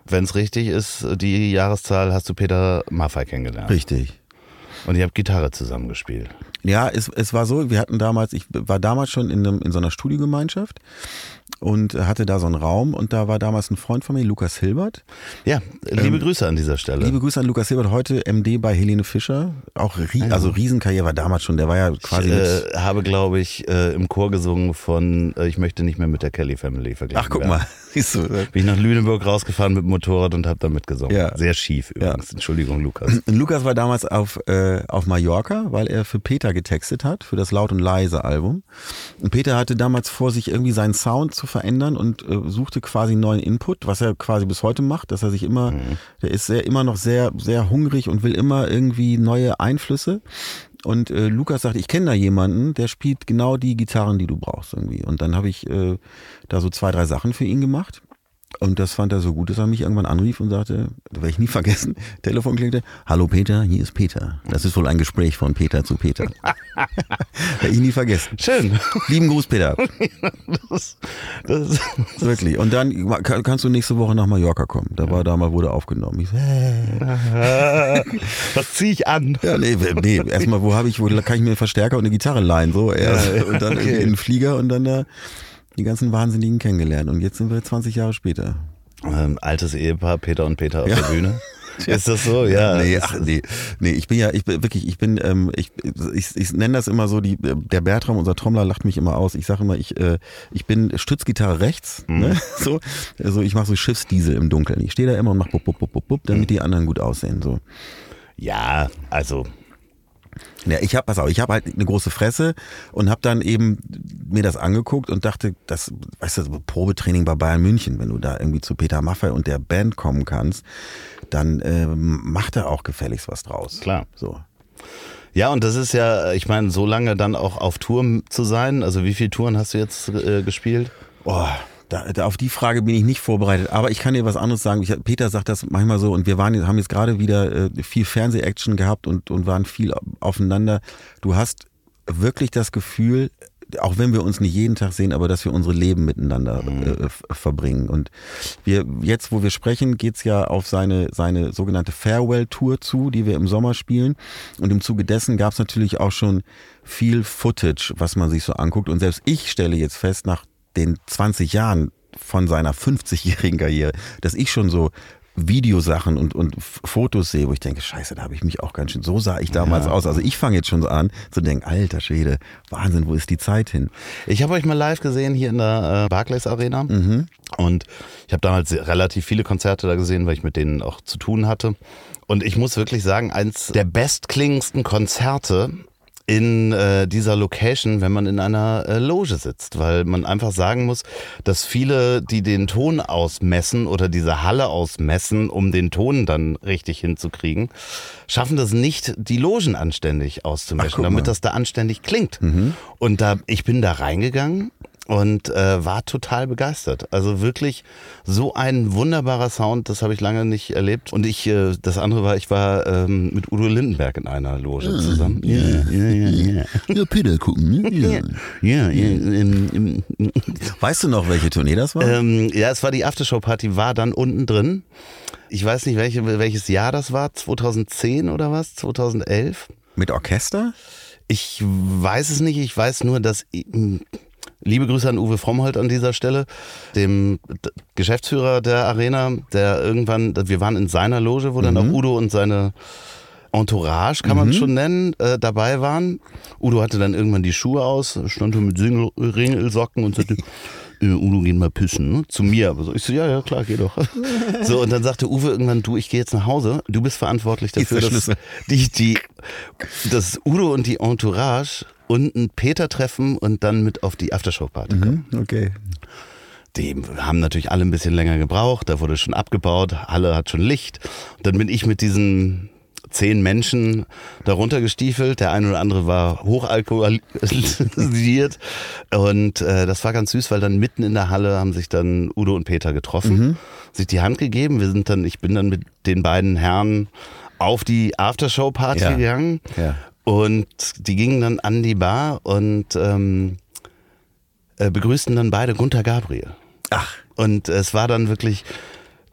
Wenn es richtig ist, die Jahreszahl, hast du Peter Maffay kennengelernt. richtig Und ihr habt Gitarre zusammengespielt. Ja, es, es war so, wir hatten damals, ich war damals schon in, einem, in so einer Studiogemeinschaft und hatte da so einen Raum und da war damals ein Freund von mir, Lukas Hilbert. Ja, liebe Grüße an dieser Stelle. Liebe Grüße an Lukas Hilbert, heute MD bei Helene Fischer. Auch rie also Riesenkarriere war damals schon, der war ja quasi ich äh, habe, glaube ich, äh, im Chor gesungen von äh, Ich möchte nicht mehr mit der Kelly Family vergleichen. Ach, guck werden. mal, siehst du. äh, Bin ich nach Lüneburg rausgefahren mit dem Motorrad und habe da mitgesungen. Ja. Sehr schief übrigens. Entschuldigung, Lukas. Lukas war damals auf, äh, auf Mallorca, weil er für Peter getextet hat, für das Laut und Leise Album. Und Peter hatte damals vor, sich irgendwie seinen Sound zu verändern und äh, suchte quasi neuen Input, was er quasi bis heute macht, dass er sich immer, der ist sehr, immer noch sehr, sehr hungrig und will immer irgendwie neue Einflüsse. Und äh, Lukas sagt, ich kenne da jemanden, der spielt genau die Gitarren, die du brauchst irgendwie. Und dann habe ich äh, da so zwei, drei Sachen für ihn gemacht. Und das fand er so gut, dass er mich irgendwann anrief und sagte, das werde ich nie vergessen, Telefon klingte, hallo Peter, hier ist Peter. Das ist wohl ein Gespräch von Peter zu Peter. werde ich nie vergessen. Schön. Lieben Gruß, Peter. Das, das, Wirklich. Und dann kann- kannst du nächste Woche nach Mallorca kommen. Da war damals wurde aufgenommen. Ich so, hä? was ziehe ich an? Ja, nee, nee, erstmal, wo habe ich, wo kann ich mir einen Verstärker und eine Gitarre leihen? So, erst, Ja, und dann okay. in den Flieger und dann da. Die ganzen Wahnsinnigen kennengelernt und jetzt sind wir 20 Jahre später. Ähm, altes Ehepaar, Peter und Peter auf ja. der Bühne. Ist das so? Ja. Nee, ach, nee, nee, ich bin ja, ich bin wirklich, ich bin, ähm, ich, ich, ich nenne das immer so, die, der Bertram, unser Trommler, lacht mich immer aus. Ich sage immer, ich, äh, ich bin Stützgitarre rechts, mhm. ne? so, also ich mache so Schiffsdiesel im Dunkeln. Ich stehe da immer und mache bup, bup, bup, bup, bup, damit mhm. die anderen gut aussehen. So. Ja, also ja, ich habe, pass auf, ich habe halt eine große Fresse und habe dann eben mir das angeguckt und dachte, das, weißt du, Probetraining bei Bayern München, wenn du da irgendwie zu Peter Maffay und der Band kommen kannst, dann äh, macht er auch gefälligst was draus. Klar. So. Ja, und das ist ja, ich meine, so lange dann auch auf Tour zu sein. Also wie viele Touren hast du jetzt äh, gespielt? Oh, da, da, auf die Frage bin ich nicht vorbereitet, aber ich kann dir was anderes sagen. Ich, Peter sagt das manchmal so und wir waren, haben jetzt gerade wieder äh, viel Fernseh-Action gehabt und, und waren viel aufeinander. Du hast wirklich das Gefühl, auch wenn wir uns nicht jeden Tag sehen, aber dass wir unsere Leben miteinander mhm. äh, verbringen. Und wir jetzt, wo wir sprechen, geht's ja auf seine, seine sogenannte Farewell-Tour zu, die wir im Sommer spielen. Und im Zuge dessen gab's natürlich auch schon viel Footage, was man sich so anguckt. Und selbst ich stelle jetzt fest, nach den 20 Jahren von seiner 50-jährigen Karriere, dass ich schon so Videosachen und, und Fotos sehe, wo ich denke, scheiße, da habe ich mich auch ganz schön, so sah ich damals ja. aus. Also ich fange jetzt schon so an zu denken, alter Schwede, Wahnsinn, wo ist die Zeit hin? Ich habe euch mal live gesehen hier in der äh, Barclays Arena mhm. und ich habe damals relativ viele Konzerte da gesehen, weil ich mit denen auch zu tun hatte. Und ich muss wirklich sagen, eins der bestklingendsten Konzerte in äh, dieser Location, wenn man in einer äh, Loge sitzt, weil man einfach sagen muss, dass viele, die den Ton ausmessen oder diese Halle ausmessen, um den Ton dann richtig hinzukriegen, schaffen das nicht, die Logen anständig auszumessen, damit das da anständig klingt. Mhm. Und da, ich bin da reingegangen und äh, war total begeistert. Also wirklich so ein wunderbarer Sound, das habe ich lange nicht erlebt. Und ich, äh, das andere war, ich war ähm, mit Udo Lindenberg in einer Loge ah, zusammen. Ja, ja, ja, ja. Ja, Peter gucken? Ja, ja. ja weißt du noch, welche Tournee das war? Ähm, ja, es war die Aftershow-Party, war dann unten drin. Ich weiß nicht, welche, welches Jahr das war, 2010 oder was, 2011. Mit Orchester? Ich weiß es nicht, ich weiß nur, dass Liebe Grüße an Uwe Frommholt an dieser Stelle, dem Geschäftsführer der Arena, der irgendwann, wir waren in seiner Loge, wo mhm. dann auch Udo und seine Entourage, kann man mhm. schon nennen, äh, dabei waren. Udo hatte dann irgendwann die Schuhe aus, stand mit Ringelsocken und sagte, äh, Udo, geh mal pissen, ne? zu mir. Aber so, ich so, ja, ja, klar, geh doch. so, und dann sagte Uwe irgendwann, du, ich gehe jetzt nach Hause, du bist verantwortlich dafür, dass die, die, dass Udo und die Entourage unten Peter treffen und dann mit auf die Aftershow-Party mhm, kommen. Okay. Die haben natürlich alle ein bisschen länger gebraucht, da wurde schon abgebaut, Halle hat schon Licht. Und dann bin ich mit diesen zehn Menschen darunter gestiefelt. Der eine oder andere war hochalkoholisiert. Und äh, das war ganz süß, weil dann mitten in der Halle haben sich dann Udo und Peter getroffen, mhm. sich die Hand gegeben. Wir sind dann, ich bin dann mit den beiden Herren auf die Aftershow-Party ja. gegangen. Ja. Und die gingen dann an die Bar und ähm, äh, begrüßten dann beide Gunther Gabriel. Ach. Und es war dann wirklich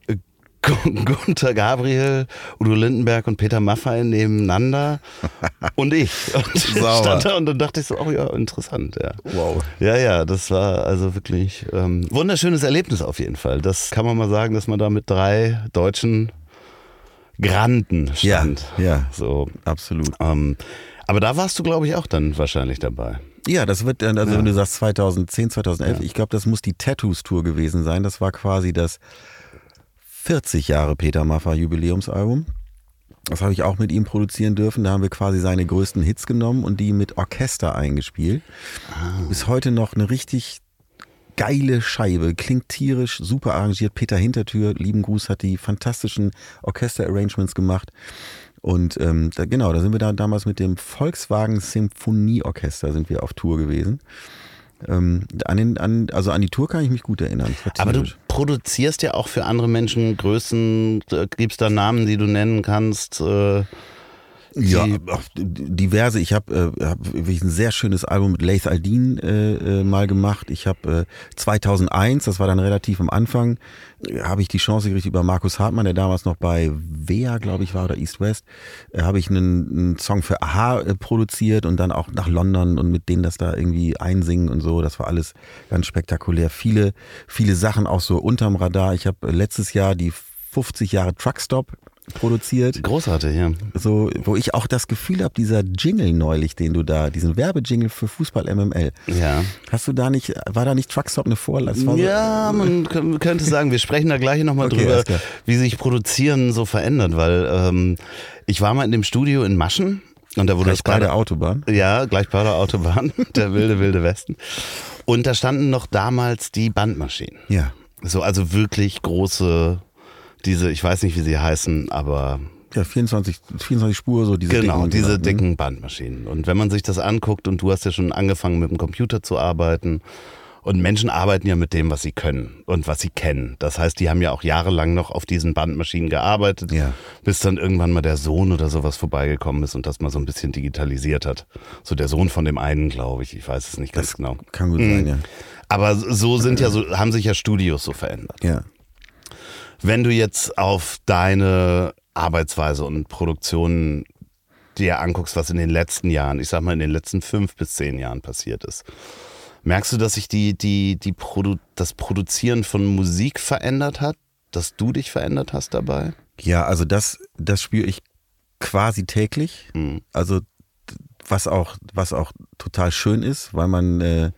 äh, Gunther Gabriel, Udo Lindenberg und Peter Maffay nebeneinander und ich. Und stand da und dann dachte ich so, oh ja, interessant, ja. Wow. Ja, ja, das war also wirklich ähm, wunderschönes Erlebnis auf jeden Fall. Das kann man mal sagen, dass man da mit drei Deutschen Granden stand. Ja, ja so absolut. Ähm, aber da warst du, glaube ich, auch dann wahrscheinlich dabei. Ja, das wird dann, also ja. wenn du sagst 2010, 2011, ja. ich glaube, das muss die Tattoos-Tour gewesen sein. Das war quasi das 40 Jahre Peter Maffay Jubiläumsalbum. Das habe ich auch mit ihm produzieren dürfen. Da haben wir quasi seine größten Hits genommen und die mit Orchester eingespielt. Ah. Bis heute noch eine richtig geile Scheibe, klingt tierisch, super arrangiert. Peter Hintertür, lieben Gruß, hat die fantastischen Orchester-Arrangements gemacht. Und ähm, da, genau, da sind wir da damals mit dem Volkswagen Symphonieorchester sind wir auf Tour gewesen. Ähm, an den, an, also an die Tour kann ich mich gut erinnern. Aber du produzierst ja auch für andere Menschen Größen, gibt es da Namen, die du nennen kannst? Äh Ja, diverse. Ich habe äh, hab wirklich ein sehr schönes Album mit Laith Aldin äh, äh, mal gemacht. Ich habe äh, 2001, das war dann relativ am Anfang, äh, habe ich die Chance gekriegt über Markus Hartmann, der damals noch bei Wea, glaube ich, war oder East West, äh, habe ich einen, einen Song für Aha äh, produziert und dann auch nach London und mit denen das da irgendwie einsingen und so. Das war alles ganz spektakulär. Viele, viele Sachen auch so unterm Radar. Ich habe äh, letztes Jahr die 50 Jahre Truckstop produziert Großartig, ja. so, wo ich auch das Gefühl habe, dieser Jingle neulich, den du da, diesen Werbejingle für Fußball MML, Ja. hast du da nicht, war da nicht Truckstop eine Vorlage? War so- Ja, man kö- könnte sagen, wir sprechen da gleich nochmal Okay, drüber, wie sich Produzieren so verändert, weil ähm, ich war mal in dem Studio in Maschen und da wurde Gleich bei der Autobahn. Ja, gleich bei der Autobahn, der wilde, wilde Westen. Und da standen noch damals die Bandmaschinen. Ja. So, also wirklich große, diese, ich weiß nicht, wie sie heißen, aber Ja, 24, 24 Spur, so diese genau, dicken, diese ne? dicken Bandmaschinen. Und wenn man sich das anguckt und du hast ja schon angefangen mit dem Computer zu arbeiten und Menschen arbeiten ja mit dem, was sie können und was sie kennen. Das heißt, die haben ja auch jahrelang noch auf diesen Bandmaschinen gearbeitet, Ja. bis dann irgendwann mal der Sohn oder sowas vorbeigekommen ist und das mal so ein bisschen digitalisiert hat. So der Sohn von dem einen, glaube ich. Ich weiß es nicht ganz Das genau. Kann gut Mhm. sein, ja. Aber so sind ja so, haben sich ja Studios so verändert. Ja. Wenn du jetzt auf deine Arbeitsweise und Produktion dir anguckst, was in den letzten Jahren, ich sag mal in den letzten fünf bis zehn Jahren passiert ist, merkst du, dass sich die, die, die Produ das Produzieren von Musik verändert hat? Dass du dich verändert hast dabei? Ja, also das, das spüre ich quasi täglich. Mhm. Also was auch, was auch total schön ist, weil man, äh,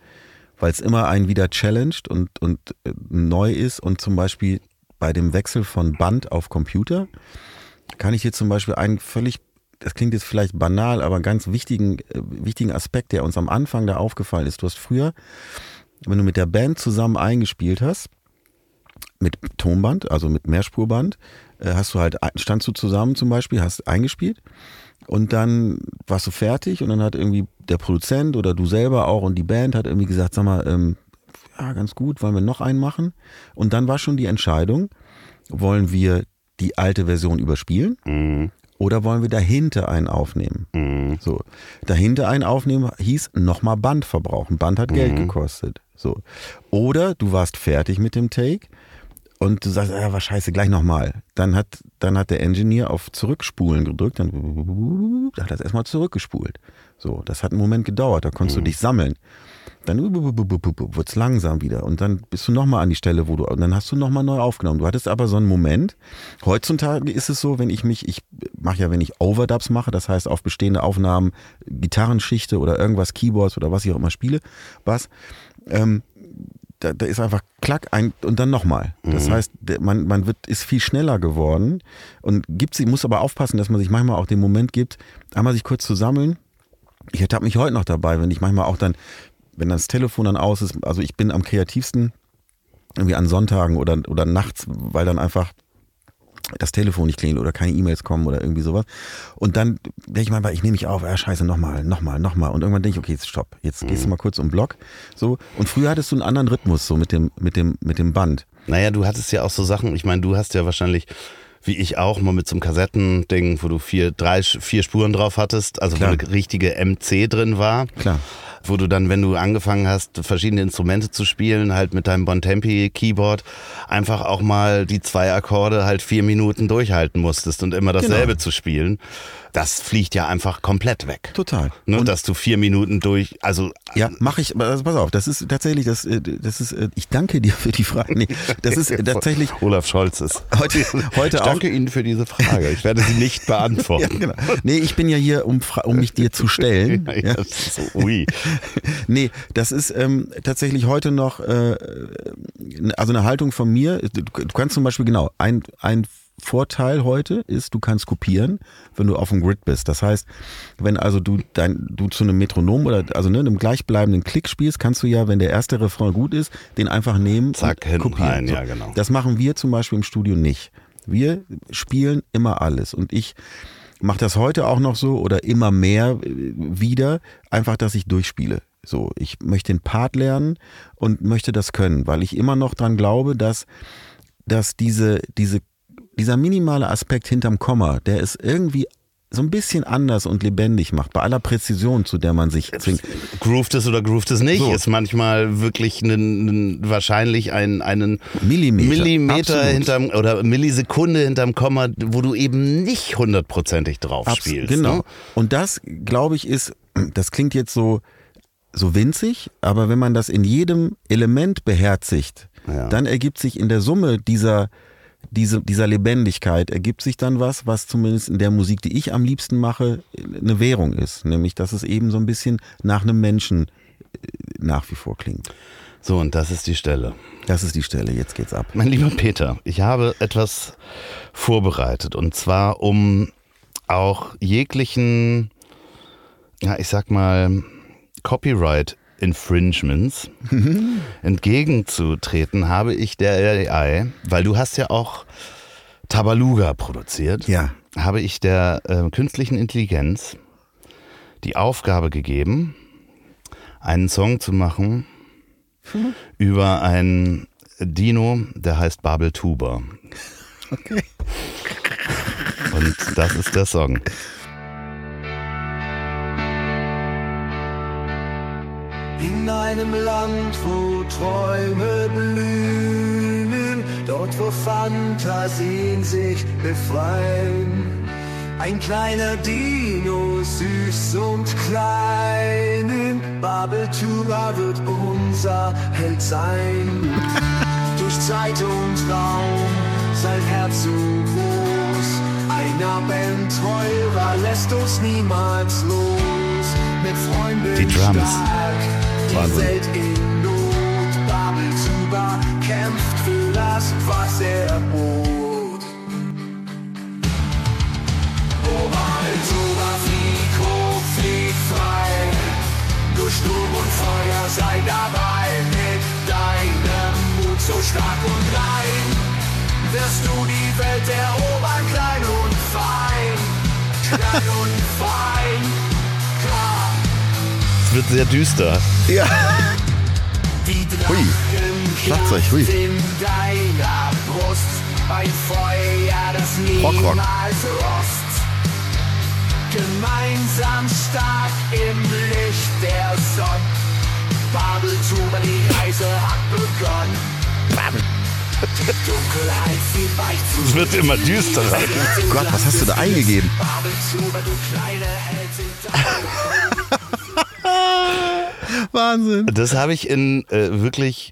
weil es immer einen wieder challenged und, und äh, neu ist und zum Beispiel bei dem Wechsel von Band auf Computer kann ich dir zum Beispiel einen völlig, das klingt jetzt vielleicht banal, aber einen ganz wichtigen, äh, wichtigen Aspekt, der uns am Anfang da aufgefallen ist. Du hast früher, wenn du mit der Band zusammen eingespielt hast, mit Tonband, also mit Mehrspurband, äh, hast du halt, standst du zusammen zum Beispiel, hast eingespielt und dann warst du fertig und dann hat irgendwie der Produzent oder du selber auch und die Band hat irgendwie gesagt, sag mal, ähm, ja, ganz gut, wollen wir noch einen machen? Und dann war schon die Entscheidung, wollen wir die alte Version überspielen Mhm. oder wollen wir dahinter einen aufnehmen? Mhm. So, dahinter einen aufnehmen hieß nochmal Band verbrauchen. Band hat Geld gekostet. So. Oder du warst fertig mit dem Take und du sagst, ja, war scheiße, gleich nochmal. Dann hat, dann hat der Engineer auf Zurückspulen gedrückt, dann hat er es erstmal zurückgespult. So, das hat einen Moment gedauert, da konntest du dich sammeln. Dann wird es langsam wieder und dann bist du nochmal an die Stelle, wo du, und dann hast du nochmal neu aufgenommen. Du hattest aber so einen Moment. Heutzutage ist es so, wenn ich mich, ich mache ja, wenn ich Overdubs mache, das heißt auf bestehende Aufnahmen, Gitarrenschichte oder irgendwas, Keyboards oder was ich auch immer spiele, was, ähm, da, da ist einfach klack ein und dann nochmal. Das heißt, der- man, man wird, ist viel schneller geworden und gibt sie, muss aber aufpassen, dass man sich manchmal auch den Moment gibt, einmal sich kurz zu sammeln. Ich ertappe mich heute noch dabei, wenn ich manchmal auch dann, wenn das Telefon dann aus ist, also ich bin am kreativsten irgendwie an Sonntagen oder, oder nachts, weil dann einfach das Telefon nicht klingelt oder keine E-Mails kommen oder irgendwie sowas. Und dann denke ich manchmal, ich nehme mich auf, ja scheiße, nochmal, nochmal, nochmal. Und irgendwann denke ich, okay, jetzt stopp, jetzt gehst du mal kurz um den Block. So. Und früher hattest du einen anderen Rhythmus, so mit dem, mit dem, mit dem Band. Naja, du hattest ja auch so Sachen, ich meine, du hast ja wahrscheinlich, wie ich auch, mal mit so einem Kassettending, wo du vier, drei, vier Spuren drauf hattest, also Klar. wo eine richtige MC drin war. Klar. Wo du dann, wenn du angefangen hast, verschiedene Instrumente zu spielen, halt mit deinem Bontempi Keyboard, einfach auch mal die zwei Akkorde halt vier Minuten durchhalten musstest und immer dasselbe Genau. zu spielen. Das fliegt ja einfach komplett weg. Total. Ne, dass du vier Minuten durch, also Ja, mache ich, also pass auf, das ist tatsächlich, das, äh, das ist, äh, ich danke dir für die Frage. Nee, das ist tatsächlich Olaf Scholz ist. heute, heute Ich danke Ihnen für diese Frage. Ich werde sie nicht Ja, beantworten. genau. Nee, ich bin ja hier, um, um mich dir zu stellen. Ja, ja. so, ui. Nee, das ist ähm, tatsächlich heute noch, äh, also eine Haltung von mir. Du, kannst zum Beispiel, genau, ein, ein Vorteil heute ist, du kannst kopieren, wenn du auf dem Grid bist. Das heißt, wenn also du dein, du zu einem Metronom oder also ne, einem gleichbleibenden Klick spielst, kannst du ja, wenn der erste Refrain gut ist, den einfach nehmen Zack, und kopieren. rein, ja, genau. Das machen wir zum Beispiel im Studio nicht. Wir spielen immer alles und ich mache das heute auch noch so oder immer mehr äh, wieder, einfach, dass ich durchspiele. So, ich möchte den Part lernen und möchte das können, weil ich immer noch dran glaube, dass, dass diese, diese, dieser minimale Aspekt hinterm Komma, der ist irgendwie so ein bisschen anders und lebendig macht, bei aller Präzision, zu der man sich zwingt. Grooved es oder grooved es nicht, So. ist manchmal wirklich einen, wahrscheinlich ein, einen Millimeter. Millimeter Absolut. hinterm oder Millisekunde hinterm Komma, wo du eben nicht hundertprozentig drauf Abs- spielst. Genau. Ne? Und das, glaube ich, ist, das klingt jetzt so, so winzig, aber wenn man das in jedem Element beherzigt, Ja. dann ergibt sich in der Summe dieser, diese, dieser Lebendigkeit, ergibt sich dann was, was zumindest in der Musik, die ich am liebsten mache, eine Währung ist. Nämlich, dass es eben so ein bisschen nach einem Menschen äh, nach wie vor klingt. So, und das ist die Stelle. Das ist die Stelle, jetzt geht's ab. Mein lieber Peter, ich habe etwas vorbereitet und zwar um auch jeglichen, ja, ich sag mal, Copyright Infringements entgegenzutreten, habe ich der AI, weil du hast ja auch Tabaluga produziert, Ja. habe ich der äh, künstlichen Intelligenz die Aufgabe gegeben, einen Song zu machen über einen Dino, der heißt Babel Tuba. Okay. Und das ist der Song. Einem Land, wo Träume blühen, dort wo Fantasien sich befreien. Ein kleiner Dino, süß und klein, Babeltura wird unser Held sein. Durch Zeit und Raum, sein Herz so groß, ein Abenteurer lässt uns niemals los. Mit Freunden Die Drums. stark, Wahnsinn. Welt in Not. Babelzuba kämpft für das, was bot. Babelzuba, flieg hoch, flieg frei. Durch Sturm und Feuer sei dabei. Mit deinem Mut so stark und rein. Wirst du die Welt erobern, klein und fein. Klein und fein, wird sehr düster. Ja. Die Hui. Schlagzeug, hui. in deiner Brust. Ein Feuer, das Rockrock. niemals rost. Gemeinsam stark im Licht der Sonne. Babeltuber, die Reise hat begonnen. Zu Es wird immer düsterer. Gott, was hast du da eingegeben? Babeltuber, du kleine Heldin. Wahnsinn. Das habe ich in äh, wirklich.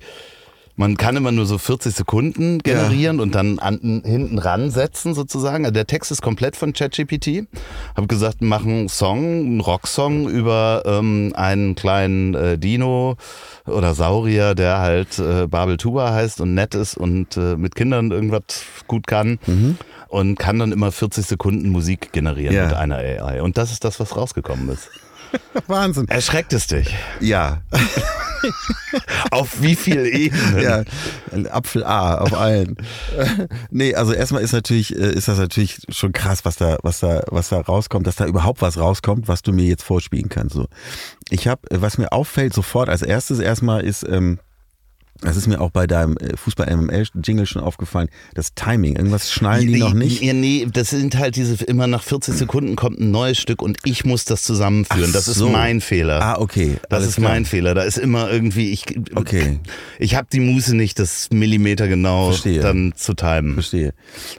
Man kann immer nur so 40 Sekunden generieren und dann an, hinten ransetzen sozusagen. Also der Text ist komplett von ChatGPT. Habe gesagt, mach einen Song, einen Rocksong über ähm, einen kleinen äh, Dino oder Saurier, der halt äh, Babel Tuba heißt und nett ist und äh, mit Kindern irgendwas gut kann. Und kann dann immer 40 Sekunden Musik generieren Ja. mit einer AI. Und das ist das, was rausgekommen ist. Wahnsinn. Erschreckt es dich? Ja. Auf wie viel Ebenen? Ja, Apfel A auf allen. nee, also erstmal ist natürlich, äh, ist das natürlich schon krass, was da, was da, was da rauskommt, dass da überhaupt was rauskommt, was du mir jetzt vorspielen kannst. So. Ich habe, was mir auffällt sofort als erstes erstmal ist, ähm, das ist mir auch bei deinem äh, Fußball-MML-Jingle schon aufgefallen, das Timing. Irgendwas schnallen die noch nicht. Ja, nee, das sind halt diese, immer nach 40 Sekunden kommt ein neues Stück und ich muss das zusammenführen. Ach das ist so. mein Fehler. Ah, okay. Das alles ist klar. mein Fehler. Da ist immer irgendwie, ich, Okay. ich habe die Muße nicht, das Millimeter genau Verstehe. dann zu timen. Verstehe.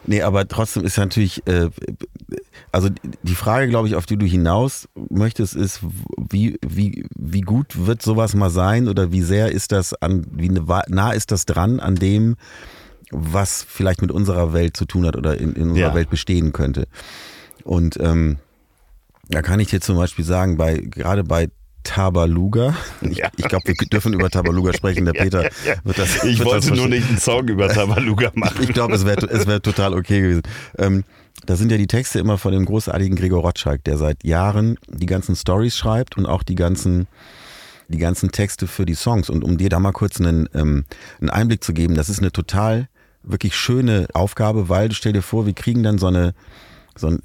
Nee, aber trotzdem ist natürlich, äh, also die Frage, glaube ich, auf die du hinaus möchtest, ist, wie, wie, wie gut wird sowas mal sein oder wie sehr ist das an, wie nah- nah ist das dran an dem, was vielleicht mit unserer Welt zu tun hat oder in, in unserer Ja. Welt bestehen könnte. Und ähm, da kann ich dir zum Beispiel sagen, bei gerade bei Tabaluga, ich, Ja. ich glaube, wir dürfen über Tabaluga sprechen, der Peter wird das Ich wird wollte das nur nicht einen Song über Tabaluga machen. Ich glaube, es wäre es wär total okay gewesen. Ähm, da sind ja die Texte immer von dem großartigen Gregor Rotschalk, der seit Jahren die ganzen Stories schreibt und auch die ganzen, die ganzen Texte für die Songs. Und um dir da mal kurz einen, ähm, einen Einblick zu geben, das ist eine total, wirklich schöne Aufgabe, weil du stell dir vor, wir kriegen dann so eine, so ein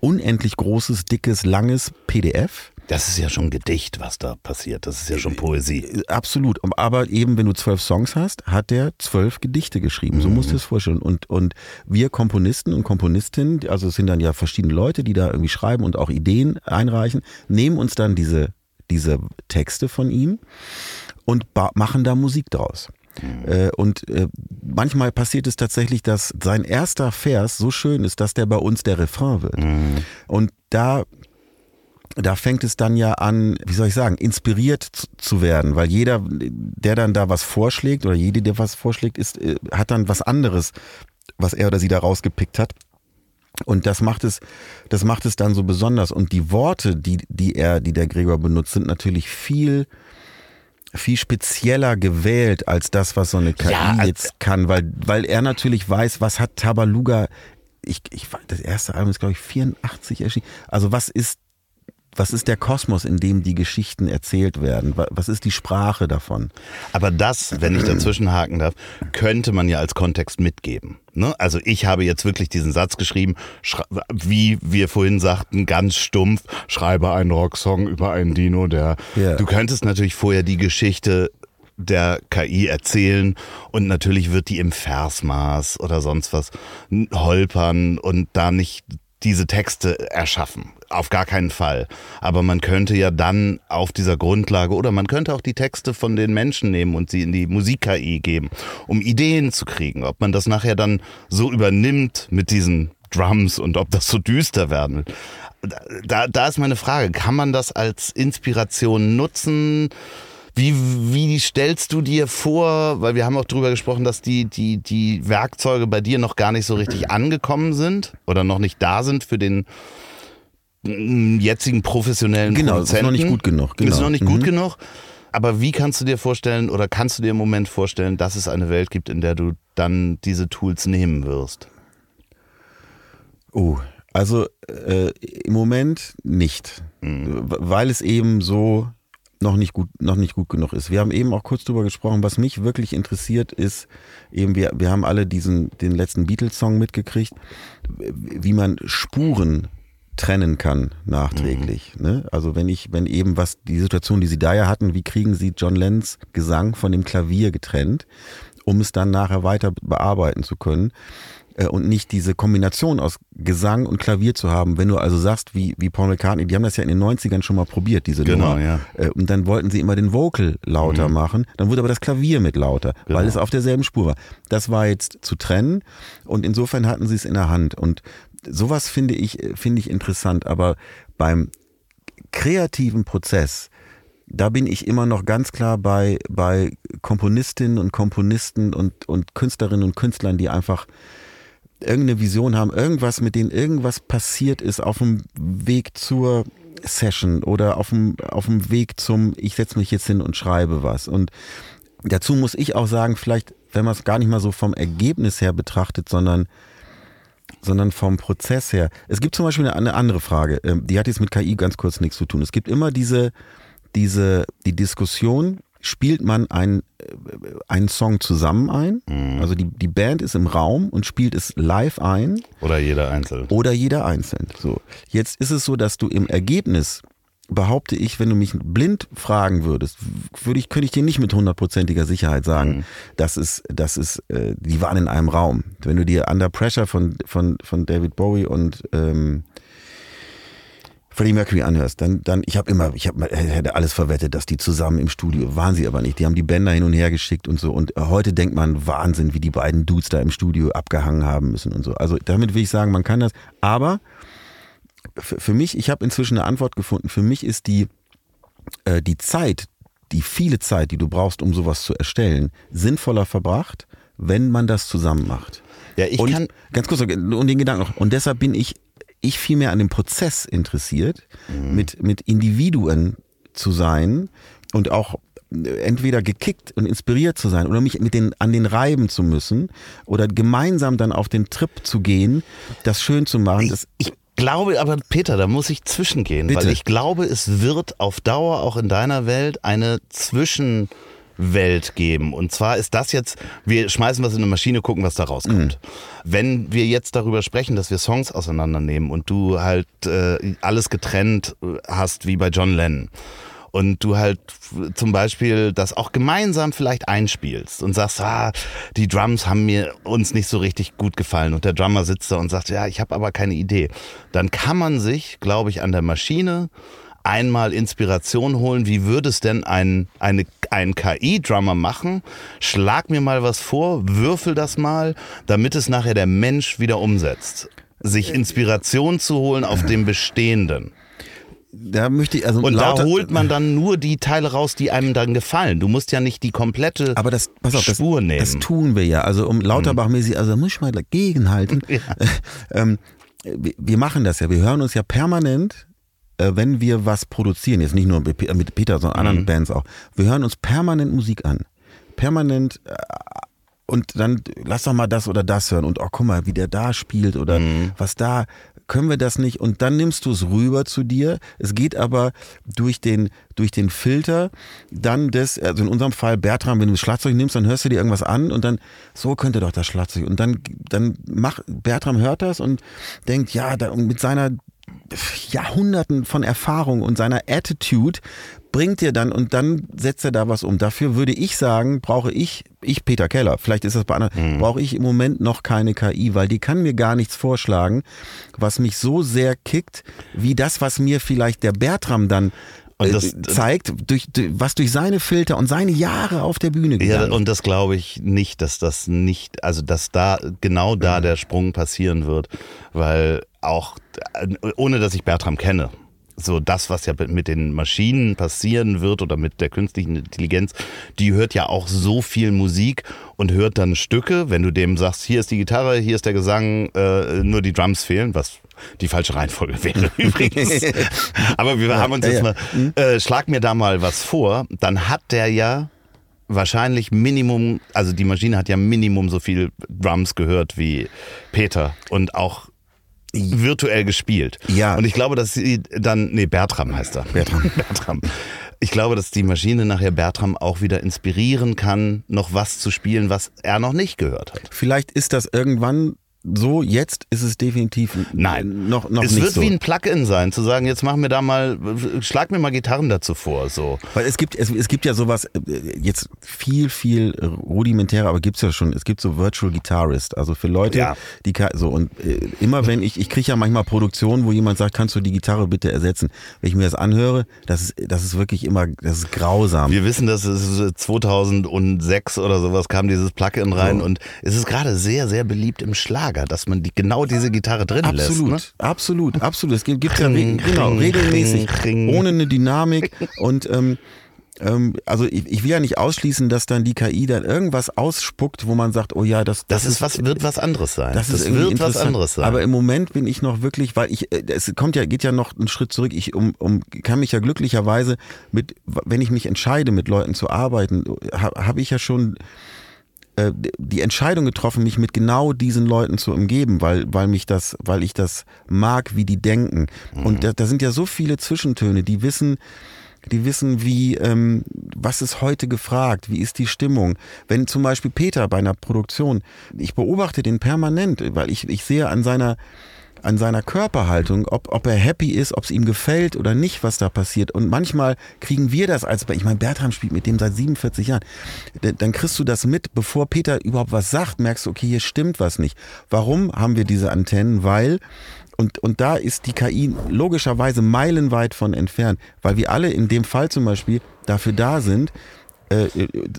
unendlich großes, dickes, langes PDF Das ist ja schon Gedicht, was da passiert. Das ist ja schon Poesie. Äh, Absolut. Aber eben, wenn du zwölf Songs hast, hat der zwölf Gedichte geschrieben. So musst du es vorstellen. Und, und wir Komponisten und Komponistinnen, also es sind dann ja verschiedene Leute, die da irgendwie schreiben und auch Ideen einreichen, nehmen uns dann diese, diese Texte von ihm und machen da Musik draus. Äh, Und äh, manchmal passiert es tatsächlich, dass sein erster Vers so schön ist, dass der bei uns der Refrain wird. Und da da fängt es dann ja an, wie soll ich sagen, inspiriert zu- zu werden, weil jeder, der dann da was vorschlägt oder jede, der was vorschlägt, ist, äh, hat dann was anderes, was er oder sie da rausgepickt hat. Und das macht es, das macht es dann so besonders. Und die Worte, die, die er, die der Gregor benutzt, sind natürlich viel, viel spezieller gewählt als das, was so eine KI Ja, also- jetzt kann, weil, weil er natürlich weiß, was hat Tabaluga, ich, ich, das erste Album ist, glaube ich, 84 erschienen. Also was ist was ist der Kosmos, in dem die Geschichten erzählt werden? Wa- Was ist die Sprache davon? Aber das, wenn ich dazwischen haken darf, könnte man ja als Kontext mitgeben. Ne? Also ich habe jetzt wirklich diesen Satz geschrieben, wie wir vorhin sagten, ganz stumpf, schreibe einen Rocksong über einen Dino, der... Ja. Du könntest natürlich vorher die Geschichte der KI erzählen und natürlich wird die im Versmaß oder sonst was holpern und da nicht diese Texte erschaffen. Auf gar keinen Fall. Aber man könnte ja dann auf dieser Grundlage oder man könnte auch die Texte von den Menschen nehmen und sie in die Musik-KI geben, um Ideen zu kriegen. Ob man das nachher dann so übernimmt mit diesen Drums und ob das so düster werden will. Da, da ist meine Frage, kann man das als Inspiration nutzen? Wie, wie stellst du dir vor, weil wir haben auch drüber gesprochen, dass die, die, die Werkzeuge bei dir noch gar nicht so richtig angekommen sind oder noch nicht da sind für den jetzigen professionellen Genau, es ist Produzenten. noch nicht gut genug, genau. Ist noch nicht Mhm. gut genug. Aber wie kannst du dir vorstellen oder kannst du dir im Moment vorstellen, dass es eine Welt gibt, in der du dann diese Tools nehmen wirst? Oh, also äh, im Moment nicht, W- weil es eben so noch nicht gut noch nicht gut genug ist. Wir haben eben auch kurz drüber gesprochen, was mich wirklich interessiert ist, eben wir wir haben alle diesen den letzten Beatles Song mitgekriegt, wie man Spuren trennen kann nachträglich. Ne? Also wenn ich, wenn eben was die Situation, die sie da ja hatten, wie kriegen sie John Lennons Gesang von dem Klavier getrennt, um es dann nachher weiter bearbeiten zu können äh, und nicht diese Kombination aus Gesang und Klavier zu haben. Wenn du also sagst, wie, wie Paul McCartney, die haben das ja in den 90ern schon mal probiert, diese Genau, Nummer. ja. Äh, Und dann wollten sie immer den Vocal lauter machen, dann wurde aber das Klavier mit lauter, weil Genau. es auf derselben Spur war. Das war jetzt zu trennen und insofern hatten sie es in der Hand und sowas finde ich, finde ich interessant, aber beim kreativen Prozess, da bin ich immer noch ganz klar bei, bei Komponistinnen und Komponisten und, und Künstlerinnen und Künstlern, die einfach irgendeine Vision haben, irgendwas, mit denen irgendwas passiert ist auf dem Weg zur Session oder auf dem, auf dem Weg zum, ich setze mich jetzt hin und schreibe was. Und dazu muss ich auch sagen, vielleicht, wenn man es gar nicht mal so vom Ergebnis her betrachtet, sondern sondern vom Prozess her. Es gibt zum Beispiel eine, andere Frage, ähm, die hat jetzt mit KI ganz kurz nichts zu tun. Es gibt immer diese, diese, die Diskussion, spielt man ein, äh, einen Song zusammen ein? Also die, die Band ist im Raum und spielt es live ein Oder jeder einzeln? oder jeder einzeln. So. Jetzt ist es so, dass du im Ergebnis behaupte ich, wenn du mich blind fragen würdest, würde ich, könnte ich dir nicht mit hundertprozentiger Sicherheit sagen, dass es, dass es, äh, die waren in einem Raum. Wenn du dir Under Pressure von, von, von David Bowie und ähm, Freddie Mercury anhörst, dann, dann ich habe immer, ich habe hätte alles verwettet, dass die zusammen im Studio waren sie aber nicht. Die haben die Bänder hin und her geschickt und so. Und heute denkt man Wahnsinn, wie die beiden Dudes da im Studio abgehangen haben müssen und so. Also damit will ich sagen, man kann das. Aber für, für mich, ich habe inzwischen eine Antwort gefunden. Für mich ist die äh, die Zeit, die viele Zeit, die du brauchst, um sowas zu erstellen, sinnvoller verbracht, wenn man das zusammen macht. Ja, ich und kann- ganz kurz und den Gedanken noch. Und deshalb bin ich ich viel mehr an dem Prozess interessiert, mit mit Individuen zu sein und auch äh, entweder gekickt und inspiriert zu sein oder mich mit den an den reiben zu müssen oder gemeinsam dann auf den Trip zu gehen, das schön zu machen. Das, Ich glaube aber, Peter, da muss ich zwischengehen, Bitte. weil ich glaube, es wird auf Dauer auch in deiner Welt eine Welt geben. Und zwar ist das jetzt, wir schmeißen was in eine Maschine, gucken, was da rauskommt. Wenn wir jetzt darüber sprechen, dass wir Songs auseinandernehmen und du halt äh, alles getrennt äh, hast, wie bei John Lennon, und du halt zum Beispiel das auch gemeinsam vielleicht einspielst und sagst, ah, die Drums haben mir uns nicht so richtig gut gefallen und der Drummer sitzt da und sagt, ja, ich habe aber keine Idee, dann kann man sich, glaube ich, an der Maschine einmal Inspiration holen, wie würde es denn ein, eine, ein KI-Drummer machen? Schlag mir mal was vor, würfel das mal, damit es nachher der Mensch wieder umsetzt. Sich Inspiration zu holen auf dem Bestehenden. Da möchte ich, also Und da holt man dann nur die Teile raus, die einem dann gefallen. Du musst ja nicht die komplette aber das, pass auf, das, Spur nehmen. das tun wir ja. Also um Lauterbach-mäßig, also da muss ich mal dagegenhalten. ähm, wir, machen das ja. Wir hören uns ja permanent, äh, wenn wir was produzieren, jetzt nicht nur mit mit Peter, sondern anderen Mhm. Bands auch. Wir hören uns permanent Musik an. Permanent äh, und dann lass doch mal das oder das hören und oh guck mal, wie der da spielt oder Mhm. was da können wir das nicht und dann nimmst du es rüber zu dir. Es geht aber durch den durch den Filter dann das also in unserem Fall Bertram, wenn du das Schlagzeug nimmst, dann hörst du dir irgendwas an und dann so könnte doch das Schlagzeug und dann dann mach Bertram hört das und denkt ja, da, und mit seiner Jahrhunderten von Erfahrung und seiner Attitude bringt dir dann und dann setzt er da was um. Dafür würde ich sagen, brauche ich, ich Peter Keller, vielleicht ist das bei anderen, brauche ich im Moment noch keine KI, weil die kann mir gar nichts vorschlagen, was mich so sehr kickt, wie das, was mir vielleicht der Bertram dann Und äh, das- zeigt, durch, was durch seine Filter und seine Jahre auf der Bühne Ja, gegangen und das glaube ich nicht, dass das nicht, also dass da genau da der Sprung passieren wird, weil auch ohne dass ich Bertram kenne, so das, was ja mit den Maschinen passieren wird oder mit der künstlichen Intelligenz, die hört ja auch so viel Musik und hört dann Stücke, wenn du dem sagst, hier ist die Gitarre, hier ist der Gesang, äh, nur die Drums fehlen, was die falsche Reihenfolge wäre übrigens. Aber wir haben uns jetzt mal, äh, schlag mir da mal was vor, dann hat der ja wahrscheinlich Minimum, also die Maschine hat ja Minimum so viel Drums gehört wie Peter. Und auch virtuell gespielt. Ja. Und ich glaube, dass sie dann, nee, Bertram heißt er. Bertram. Bertram. Ich glaube, dass die Maschine nachher Bertram auch wieder inspirieren kann, noch was zu spielen, was er noch nicht gehört hat. Vielleicht ist das irgendwann so, jetzt ist es definitiv Nein, noch, noch es nicht wird so. wie ein Plugin sein, zu sagen, jetzt mach mir da mal, schlag mir mal Gitarren dazu vor, so. Weil es gibt, es, es gibt ja sowas, äh, jetzt viel, viel rudimentärer, aber gibt's ja schon, es gibt so Virtual Guitarist, also für Leute, Ja. die so und äh, immer wenn ich, ich kriege ja manchmal Produktionen, wo jemand sagt, kannst du die Gitarre bitte ersetzen? Wenn ich mir das anhöre, das ist, das ist wirklich immer, das ist grausam. Wir wissen, dass es 2006 oder sowas kam dieses Plugin rein So. und es ist gerade sehr, sehr beliebt im Schlager, dass man die, genau diese Gitarre drin Absolut, lässt. Ne? absolut, absolut. Es gibt, gibt ja re Kring, genau, regelmäßig, kring. ohne eine Dynamik und ähm, ähm, also ich, ich will ja nicht ausschließen, dass dann die KI dann irgendwas ausspuckt, wo man sagt, oh ja, das, Das, ist was, wird was anderes sein. Das, ist irgendwie wird was anderes sein. Aber im Moment bin ich noch wirklich, weil ich, äh, es kommt ja, geht ja noch einen Schritt zurück. Ich um, um, kann mich ja glücklicherweise mit, wenn ich mich entscheide, mit Leuten zu arbeiten, habe hab ich ja schon äh, die Entscheidung getroffen, mich mit genau diesen Leuten zu umgeben, weil, weil mich das, weil ich das mag, wie die denken. Und da, da sind ja so viele Zwischentöne, die wissen, die wissen, wie, ähm, was ist heute gefragt, wie ist die Stimmung. Wenn zum Beispiel Peter bei einer Produktion, ich beobachte den permanent, weil ich, ich sehe an seiner, an seiner Körperhaltung, ob, ob er happy ist, ob es ihm gefällt oder nicht, was da passiert. Und manchmal kriegen wir das als, ich meine, Bertram spielt mit dem seit 47 Jahren. Da- Dann kriegst du das mit, bevor Peter überhaupt was sagt, merkst du, okay, hier stimmt was nicht. Warum haben wir diese Antennen? Weil und, und da ist die KI logischerweise meilenweit von entfernt, weil wir alle in dem Fall zum Beispiel dafür da sind, äh,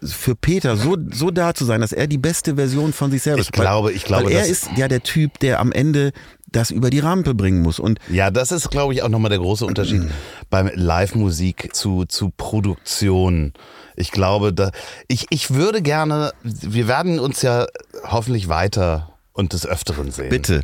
für Peter so, so da zu sein, dass er die beste Version von sich selbst Ich glaube- ich glaube, weil er ist ja der Typ, der am Ende das über die Rampe bringen muss. Und Ja, das ist, glaube ich, auch nochmal der große Unterschied beim Live-Musik zu, zu Produktion. Ich glaube, da, ich, ich würde gerne, wir werden uns ja hoffentlich weiter und des Öfteren sehen. Bitte.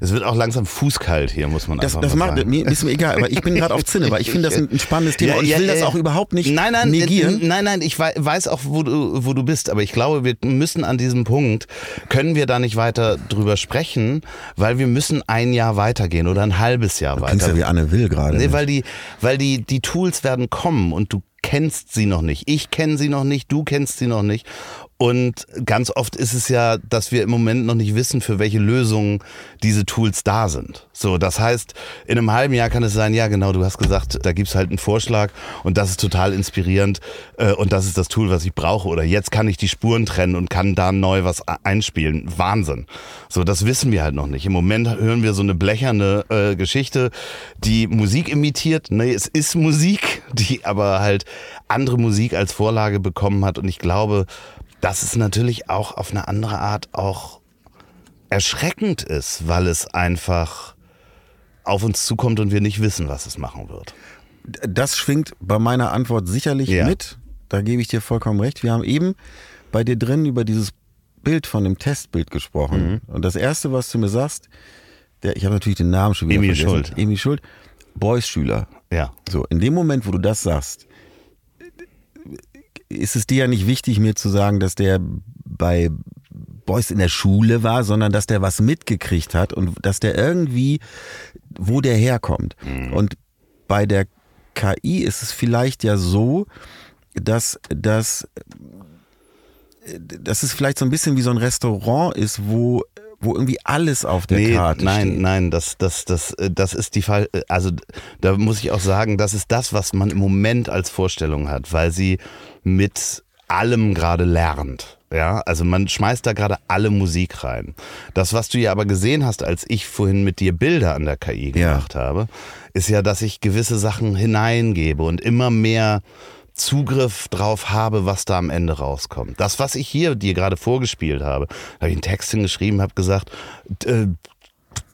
Es wird auch langsam fußkalt hier, muss man das, einfach das mal macht sagen. mir ist mir egal, aber ich bin gerade auf Zinne, weil ich finde das ein, spannendes Thema Ja, und ich ja, will das ja. auch überhaupt nicht nein, nein, negieren. Nein, nein, ich wei- weiß auch, wo du, wo du bist, aber ich glaube, wir müssen an diesem Punkt, können wir da nicht weiter drüber sprechen, weil wir müssen ein Jahr weitergehen oder ein halbes Jahr Klingst weiter. ja wie Anne Will gerade. Nee, ne? weil die, weil die, die Tools werden kommen und du kennst sie noch nicht. Ich kenne sie noch nicht, du kennst sie noch nicht. Und ganz oft ist es ja, dass wir im Moment noch nicht wissen, für welche Lösungen diese Tools da sind. So, das heißt, in einem halben Jahr kann es sein, ja genau, du hast gesagt, da gibt's halt einen Vorschlag und das ist total inspirierend äh, und das ist das Tool, was ich brauche. Oder jetzt kann ich die Spuren trennen und kann da neu was einspielen. Wahnsinn. So, das wissen wir halt noch nicht. Im Moment hören wir so eine blecherne äh, Geschichte, die Musik imitiert. Nee, es ist Musik, die aber halt andere Musik als Vorlage bekommen hat. Und ich glaube, dass es natürlich auch auf eine andere Art auch erschreckend ist, weil es einfach auf uns zukommt und wir nicht wissen, was es machen wird. Das schwingt bei meiner Antwort sicherlich Ja. mit. Da gebe ich dir vollkommen recht. Wir haben eben bei dir drin über dieses Bild von dem Testbild gesprochen. Mhm. Und das erste, was du mir sagst, der, ich habe natürlich den Namen schon wieder Emil vergessen. Schuld. Emil Schuld. Boys-Schüler. Ja. So, in dem Moment, wo du das sagst, ist es dir ja nicht wichtig, mir zu sagen, dass der bei Boys in der Schule war, sondern dass der was mitgekriegt hat und dass der irgendwie, wo der herkommt. Und bei der KI ist es vielleicht ja so, dass, dass, dass es vielleicht so ein bisschen wie so ein Restaurant ist, wo, wo irgendwie alles auf der nee, Karte nein, steht. nein, das, das, das, äh, das ist die Fall. äh, Also da muss ich auch sagen, das ist das, was man im Moment als Vorstellung hat, weil sie mit allem gerade lernt. Ja, also man schmeißt da gerade alle Musik rein. Das, was du ja aber gesehen hast, als ich vorhin mit dir Bilder an der KI Ja. gemacht habe, ist ja, dass ich gewisse Sachen hineingebe und immer mehr Zugriff drauf habe, was da am Ende rauskommt. Das, was ich hier dir gerade vorgespielt habe, habe ich einen Text hingeschrieben, habe gesagt, äh,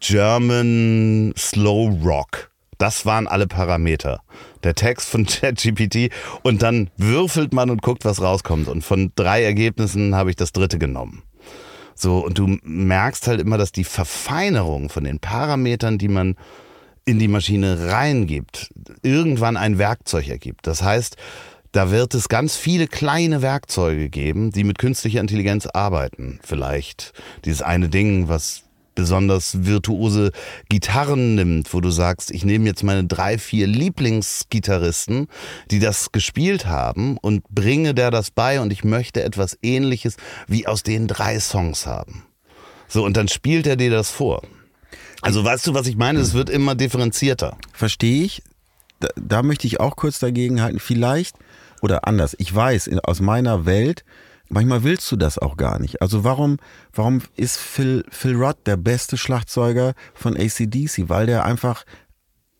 German Slow Rock. Das waren alle Parameter. Der Text von ChatGPT und dann würfelt man und guckt, was rauskommt. Und von drei Ergebnissen habe ich das dritte genommen. So, und du merkst halt immer, dass die Verfeinerung von den Parametern, die man in die Maschine reingibt, irgendwann ein Werkzeug ergibt. Das heißt, da wird es ganz viele kleine Werkzeuge geben, die mit künstlicher Intelligenz arbeiten. Vielleicht dieses eine Ding, was besonders virtuose Gitarren nimmt, wo du sagst, ich nehme jetzt meine drei, vier Lieblingsgitarristen, die das gespielt haben und bringe der das bei und ich möchte etwas ähnliches wie aus den drei Songs haben. So, und dann spielt er dir das vor. Also weißt du, was ich meine? Es wird immer differenzierter. Verstehe ich. Da, da möchte ich auch kurz dagegen halten. Vielleicht, oder anders, ich weiß, aus meiner Welt, manchmal willst du das auch gar nicht. Also warum, warum ist Phil, Phil Rudd der beste Schlagzeuger von ACDC? Weil der einfach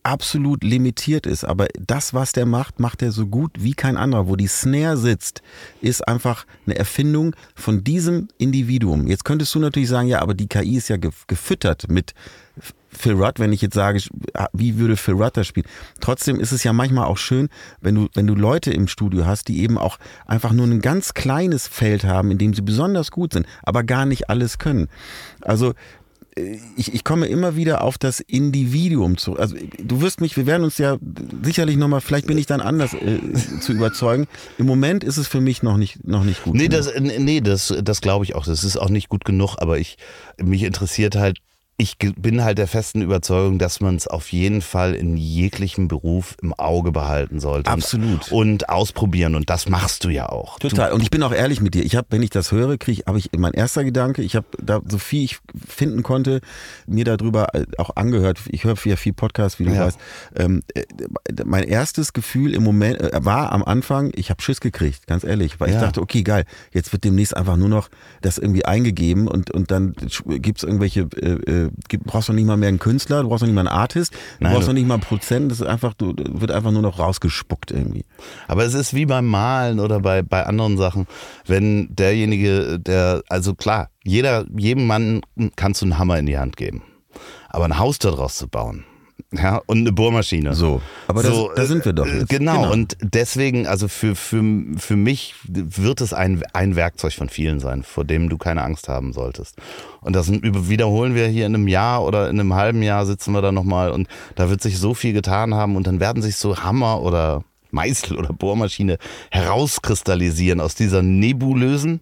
absolut limitiert ist. Aber das, was der macht, macht er so gut wie kein anderer. Wo die Snare sitzt, ist einfach eine Erfindung von diesem Individuum. Jetzt könntest du natürlich sagen, ja, aber die KI ist ja gef- gefüttert mit Phil Rudd, wenn ich jetzt sage, wie würde Phil Rudd das spielen? Trotzdem ist es ja manchmal auch schön, wenn du, wenn du Leute im Studio hast, die eben auch einfach nur ein ganz kleines Feld haben, in dem sie besonders gut sind, aber gar nicht alles können. Also äh, ich, ich komme immer wieder auf das Individuum zurück. Also du wirst mich, wir werden uns ja sicherlich nochmal, vielleicht bin ich dann anders äh, zu überzeugen. Im Moment ist es für mich noch nicht, noch nicht gut. Nee, genug. das, nee, das, das glaube ich auch. Das ist auch nicht gut genug, aber ich, mich interessiert halt, ich bin halt der festen Überzeugung, dass man es auf jeden Fall in jeglichem Beruf im Auge behalten sollte. Absolut. Und, ausprobieren. Und das machst du ja auch. Total. Und ich bin auch ehrlich mit dir. Ich habe, wenn ich das höre, kriege habe ich mein erster Gedanke. Ich habe da so viel ich finden konnte, mir darüber äh, auch angehört. Ich höre ja viel Podcast, wie du Ja. weißt. Ähm, äh, mein erstes Gefühl im Moment äh, war am Anfang, ich habe Schiss gekriegt, ganz ehrlich, weil ich Ja. dachte, okay, geil, jetzt wird demnächst einfach nur noch das irgendwie eingegeben und und dann gibt's irgendwelche, äh, äh, brauchst du nicht mal mehr einen Künstler, du brauchst noch nicht mal einen Artist, du Nein, brauchst du- noch nicht mal einen Prozent. Das ist einfach, du wird einfach nur noch rausgespuckt irgendwie. Aber es ist wie beim Malen oder bei, bei anderen Sachen, wenn derjenige, der, also klar, jeder, jedem Mann kannst du einen Hammer in die Hand geben. Aber ein Haus daraus zu bauen, ja, und eine Bohrmaschine. So. Aber das- da sind wir doch äh, jetzt. Genau. Genau. Und deswegen, also für, für, für mich wird es ein, ein Werkzeug von vielen sein, vor dem du keine Angst haben solltest. Und das wiederholen wir hier in einem Jahr oder in einem halben Jahr sitzen wir da nochmal und da wird sich so viel getan haben und dann werden sich so Hammer oder Meißel oder Bohrmaschine herauskristallisieren aus dieser nebulösen,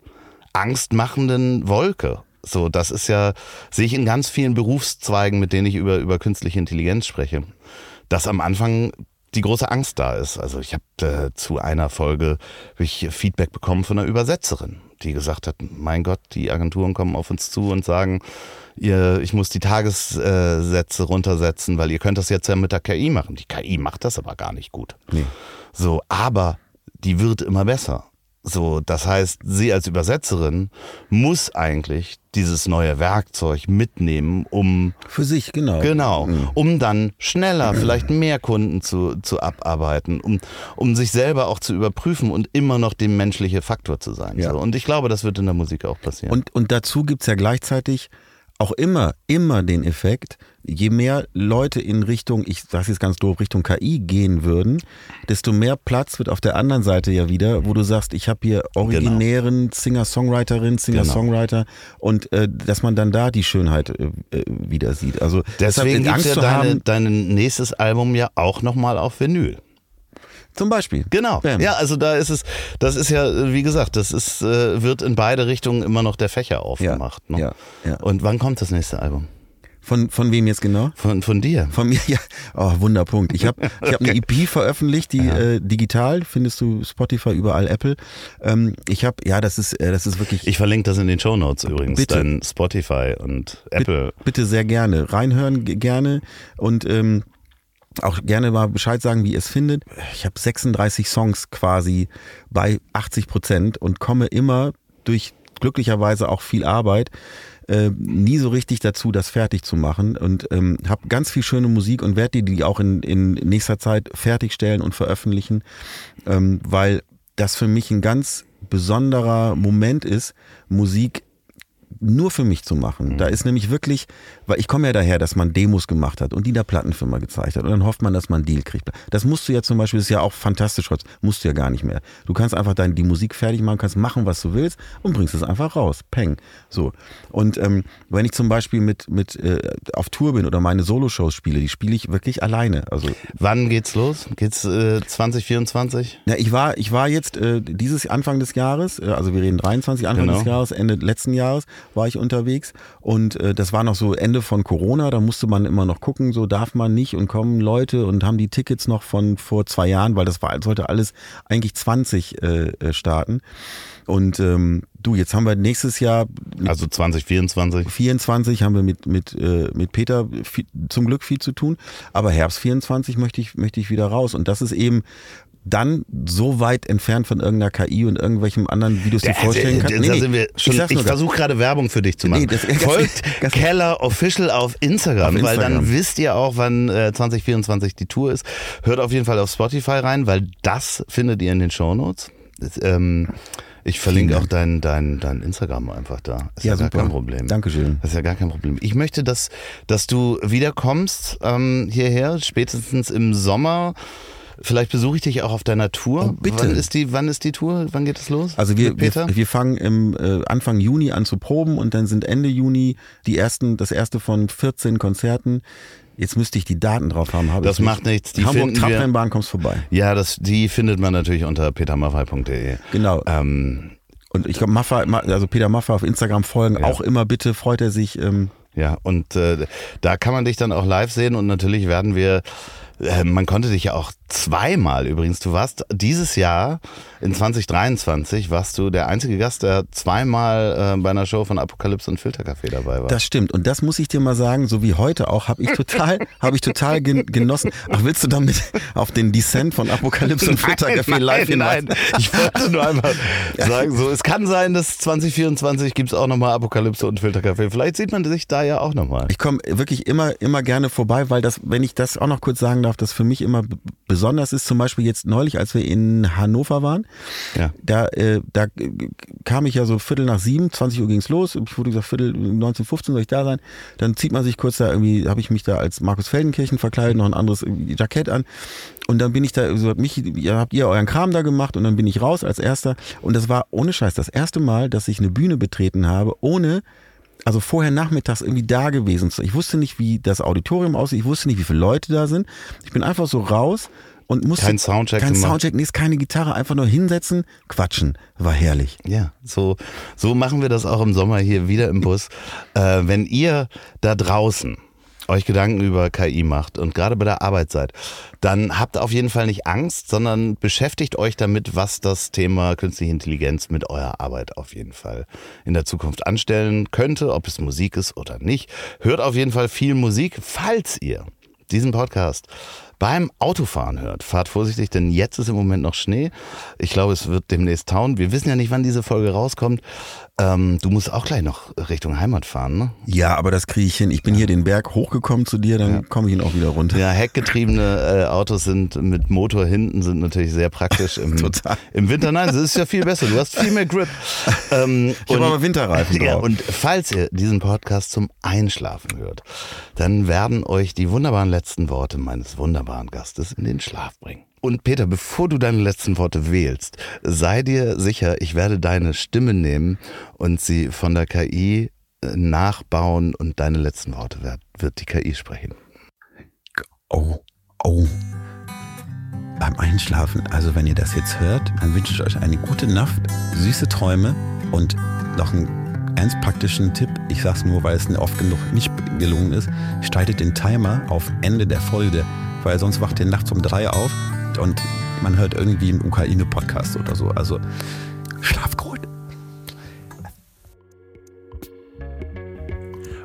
angstmachenden Wolke. So, das ist ja, sehe ich in ganz vielen Berufszweigen, mit denen ich über, über künstliche Intelligenz spreche. Dass am Anfang die große Angst da ist. Also ich habe äh, zu einer Folge ich Feedback bekommen von einer Übersetzerin, die gesagt hat, mein Gott, die Agenturen kommen auf uns zu und sagen, ihr, ich muss die Tagessätze runtersetzen, weil ihr könnt das jetzt ja mit der KI machen. Die KI macht das aber gar nicht gut. Nee. So, aber die wird immer besser. So, das heißt, sie als Übersetzerin muss eigentlich dieses neue Werkzeug mitnehmen, um Für sich, genau. Genau, Mhm. um dann schneller vielleicht mehr Kunden zu, zu abarbeiten, um, um sich selber auch zu überprüfen und immer noch dem menschliche Faktor zu sein. Ja. So. Und ich glaube, das wird in der Musik auch passieren. Und, und dazu gibt's ja gleichzeitig auch immer, immer den Effekt, je mehr Leute in Richtung, ich sage jetzt ganz doof, Richtung KI gehen würden, desto mehr Platz wird auf der anderen Seite ja wieder, wo du sagst, ich habe hier originären Singer-Songwriterinnen, Singer-Songwriter und äh, dass man dann da die Schönheit äh, äh, wieder sieht. Also Deswegen gibt's ja deine, haben, dein nächstes Album ja auch nochmal auf Vinyl. Zum Beispiel. Genau. Bam. Ja, also da ist es, das ist ja, wie gesagt, das ist, äh, wird in beide Richtungen immer noch der Fächer aufgemacht. ne? ja, ja. Und wann kommt das nächste Album? Von, von wem jetzt genau? Von, von dir? Von mir, ja. Oh, Wunderpunkt. Ich habe ich hab eine EP veröffentlicht, die äh, digital, findest du Spotify, überall Apple. Ähm, ich habe, ja, das ist, äh, das ist wirklich. Ich verlinke das in den Shownotes übrigens, Bitte. dein Spotify und Apple. Bitte sehr gerne. Reinhören gerne und ähm, auch gerne mal Bescheid sagen, wie ihr es findet. Ich habe 36 Songs quasi bei 80 Prozent und komme immer durch glücklicherweise auch viel Arbeit äh, nie so richtig dazu, das fertig zu machen und ähm, habe ganz viel schöne Musik und werde die, die auch in, in nächster Zeit fertigstellen und veröffentlichen, ähm, weil das für mich ein ganz besonderer Moment ist, Musik nur für mich zu machen. Da ist nämlich wirklich, weil ich komme ja daher, dass man Demos gemacht hat und die der Plattenfirma gezeigt hat und dann hofft man, dass man einen Deal kriegt. Das musst du ja zum Beispiel, das ist ja auch fantastisch, musst du ja gar nicht mehr. Du kannst einfach deine, die Musik fertig machen, kannst machen, was du willst und bringst es einfach raus. Peng. So. Und ähm, wenn ich zum Beispiel mit, mit äh, auf Tour bin oder meine Soloshows spiele, die spiele ich wirklich alleine. Also Wann geht's los? Geht's äh, 2024? Na, ich war, ich war jetzt äh, dieses Anfang des Jahres, äh, also wir reden 23, Anfang Genau. des Jahres, Ende letzten Jahres war ich unterwegs und äh, das war noch so Ende von Corona, da musste man immer noch gucken, so darf man nicht und kommen Leute und haben die Tickets noch von vor zwei Jahren, weil das war, sollte alles eigentlich 20 äh, äh, starten. Und ähm, du, jetzt haben wir nächstes Jahr Also 2024? 24 haben wir mit, mit, äh, mit Peter viel, zum Glück viel zu tun. Aber Herbst 24 möchte ich, möchte ich wieder raus. Und das ist eben dann so weit entfernt von irgendeiner KI und irgendwelchem anderen, wie du es dir vorstellen kannst. Schon, sag's ich grad. versuche gerade Werbung für dich zu machen. Nee, das- Folgt ganz- Keller Official auf Instagram, Auf weil dann Instagram. wisst ihr auch, wann äh, 2024 die Tour ist. Hört auf jeden Fall auf Spotify rein, weil das findet ihr in den Shownotes. Das, ähm, ich verlinke auch dein, dein, dein Instagram einfach da. Ist ja, Ja, gar super. kein Problem. Dankeschön. Das ist ja gar kein Problem. Ich möchte, dass, dass du wiederkommst ähm, hierher, spätestens im Sommer. Vielleicht besuche ich dich auch auf deiner Tour. Oh, bitte. Wann ist die, wann ist die Tour? Wann geht es los? Also wir, Peter? wir, wir fangen im äh, Anfang Juni an zu proben und dann sind Ende Juni die ersten, das erste von 14 Konzerten. Jetzt müsste ich die Daten drauf haben. Habe Das macht nichts, die Hamburg Trabrennbahn kommst vorbei. Ja, das, die findet man natürlich unter petermaffei.de. Genau. Ähm, Und ich glaube, Maffa, Ma- also Peter Maffa auf Instagram folgen, Ja. auch immer bitte, freut er sich. Ähm, ja, und äh, da kann man dich dann auch live sehen und natürlich werden wir, äh, man konnte dich ja auch zweimal übrigens, du warst dieses Jahr in 2023, warst du der einzige Gast, der zweimal äh, bei einer Show von Apokalypse und Filtercafé dabei war. Das stimmt. Und das muss ich dir mal sagen, so wie heute auch, habe ich total, habe ich total gen genossen. Ach, willst du damit auf den Descent von Apokalypse und Filtercafé live nein, hinweisen? nein. Ich wollte nur einfach sagen, so, es kann sein, dass 2024 gibt es auch nochmal Apokalypse und Filtercafé. Vielleicht sieht man sich da ja auch nochmal. Ich komme wirklich immer, immer gerne vorbei, weil das, wenn ich das auch noch kurz sagen darf, das für mich immer besonders ist. Zum Beispiel jetzt neulich, als wir in Hannover waren, Ja. da, äh, da äh, kam ich ja so Viertel nach sieben, 20 Uhr ging's los. Ich wurde gesagt, Viertel 19, 15 soll ich da sein. Dann zieht man sich kurz da irgendwie, habe ich mich da als Markus Feldenkirchen verkleidet, noch ein anderes irgendwie Jackett an. Und dann bin ich da, so mich, ja, habt ihr euren Kram da gemacht und dann bin ich raus als erster. Und das war ohne Scheiß das erste Mal, dass ich eine Bühne betreten habe, ohne also vorher nachmittags irgendwie da gewesen. zu- Ich wusste nicht, wie das Auditorium aussieht. Ich wusste nicht, wie viele Leute da sind. Ich bin einfach so raus und musste Kein Soundcheck kein. Soundcheck, nichts, keine Gitarre, einfach nur hinsetzen, quatschen. War herrlich. Ja, so, so machen wir das auch im Sommer hier wieder im Bus. Äh, wenn ihr da draußen euch Gedanken über KI macht und gerade bei der Arbeit seid, dann habt auf jeden Fall nicht Angst, sondern beschäftigt euch damit, was das Thema künstliche Intelligenz mit eurer Arbeit auf jeden Fall in der Zukunft anstellen könnte, ob es Musik ist oder nicht. Hört auf jeden Fall viel Musik, falls ihr diesen Podcast beim Autofahren hört. Fahrt vorsichtig, denn jetzt ist im Moment noch Schnee. Ich glaube, es wird demnächst tauen. Wir wissen ja nicht, wann diese Folge rauskommt. Ähm, du musst auch gleich noch Richtung Heimat fahren, ne? Ja, aber das kriege ich hin. Ich bin hier den Berg hochgekommen zu dir, dann Ja. komme ich ihn auch wieder runter. Ja, heckgetriebene äh, Autos sind mit Motor hinten sind natürlich sehr praktisch im, Total. im Winter. Nein, das ist ja viel besser. Du hast viel mehr Grip. Ähm, Ich habe aber Winterreifen Ja, drauf. und falls ihr diesen Podcast zum Einschlafen hört, dann werden euch die wunderbaren letzten Worte meines wunderbaren Gastes in den Schlaf bringen. Und Peter, bevor du deine letzten Worte wählst, sei dir sicher, ich werde deine Stimme nehmen und sie von der KI äh, nachbauen und deine letzten Worte wird, wird die KI sprechen. Oh, oh. Beim Einschlafen, also wenn ihr das jetzt hört, dann wünsche ich euch eine gute Nacht, süße Träume und noch einen ganz praktischen Tipp. Ich sag's nur, weil es mir oft genug nicht gelungen ist. Schaltet den Timer auf Ende der Folge, weil sonst wacht ihr nachts um drei auf und man hört irgendwie einen Ukraine-Podcast oder so. Also schlaf gut.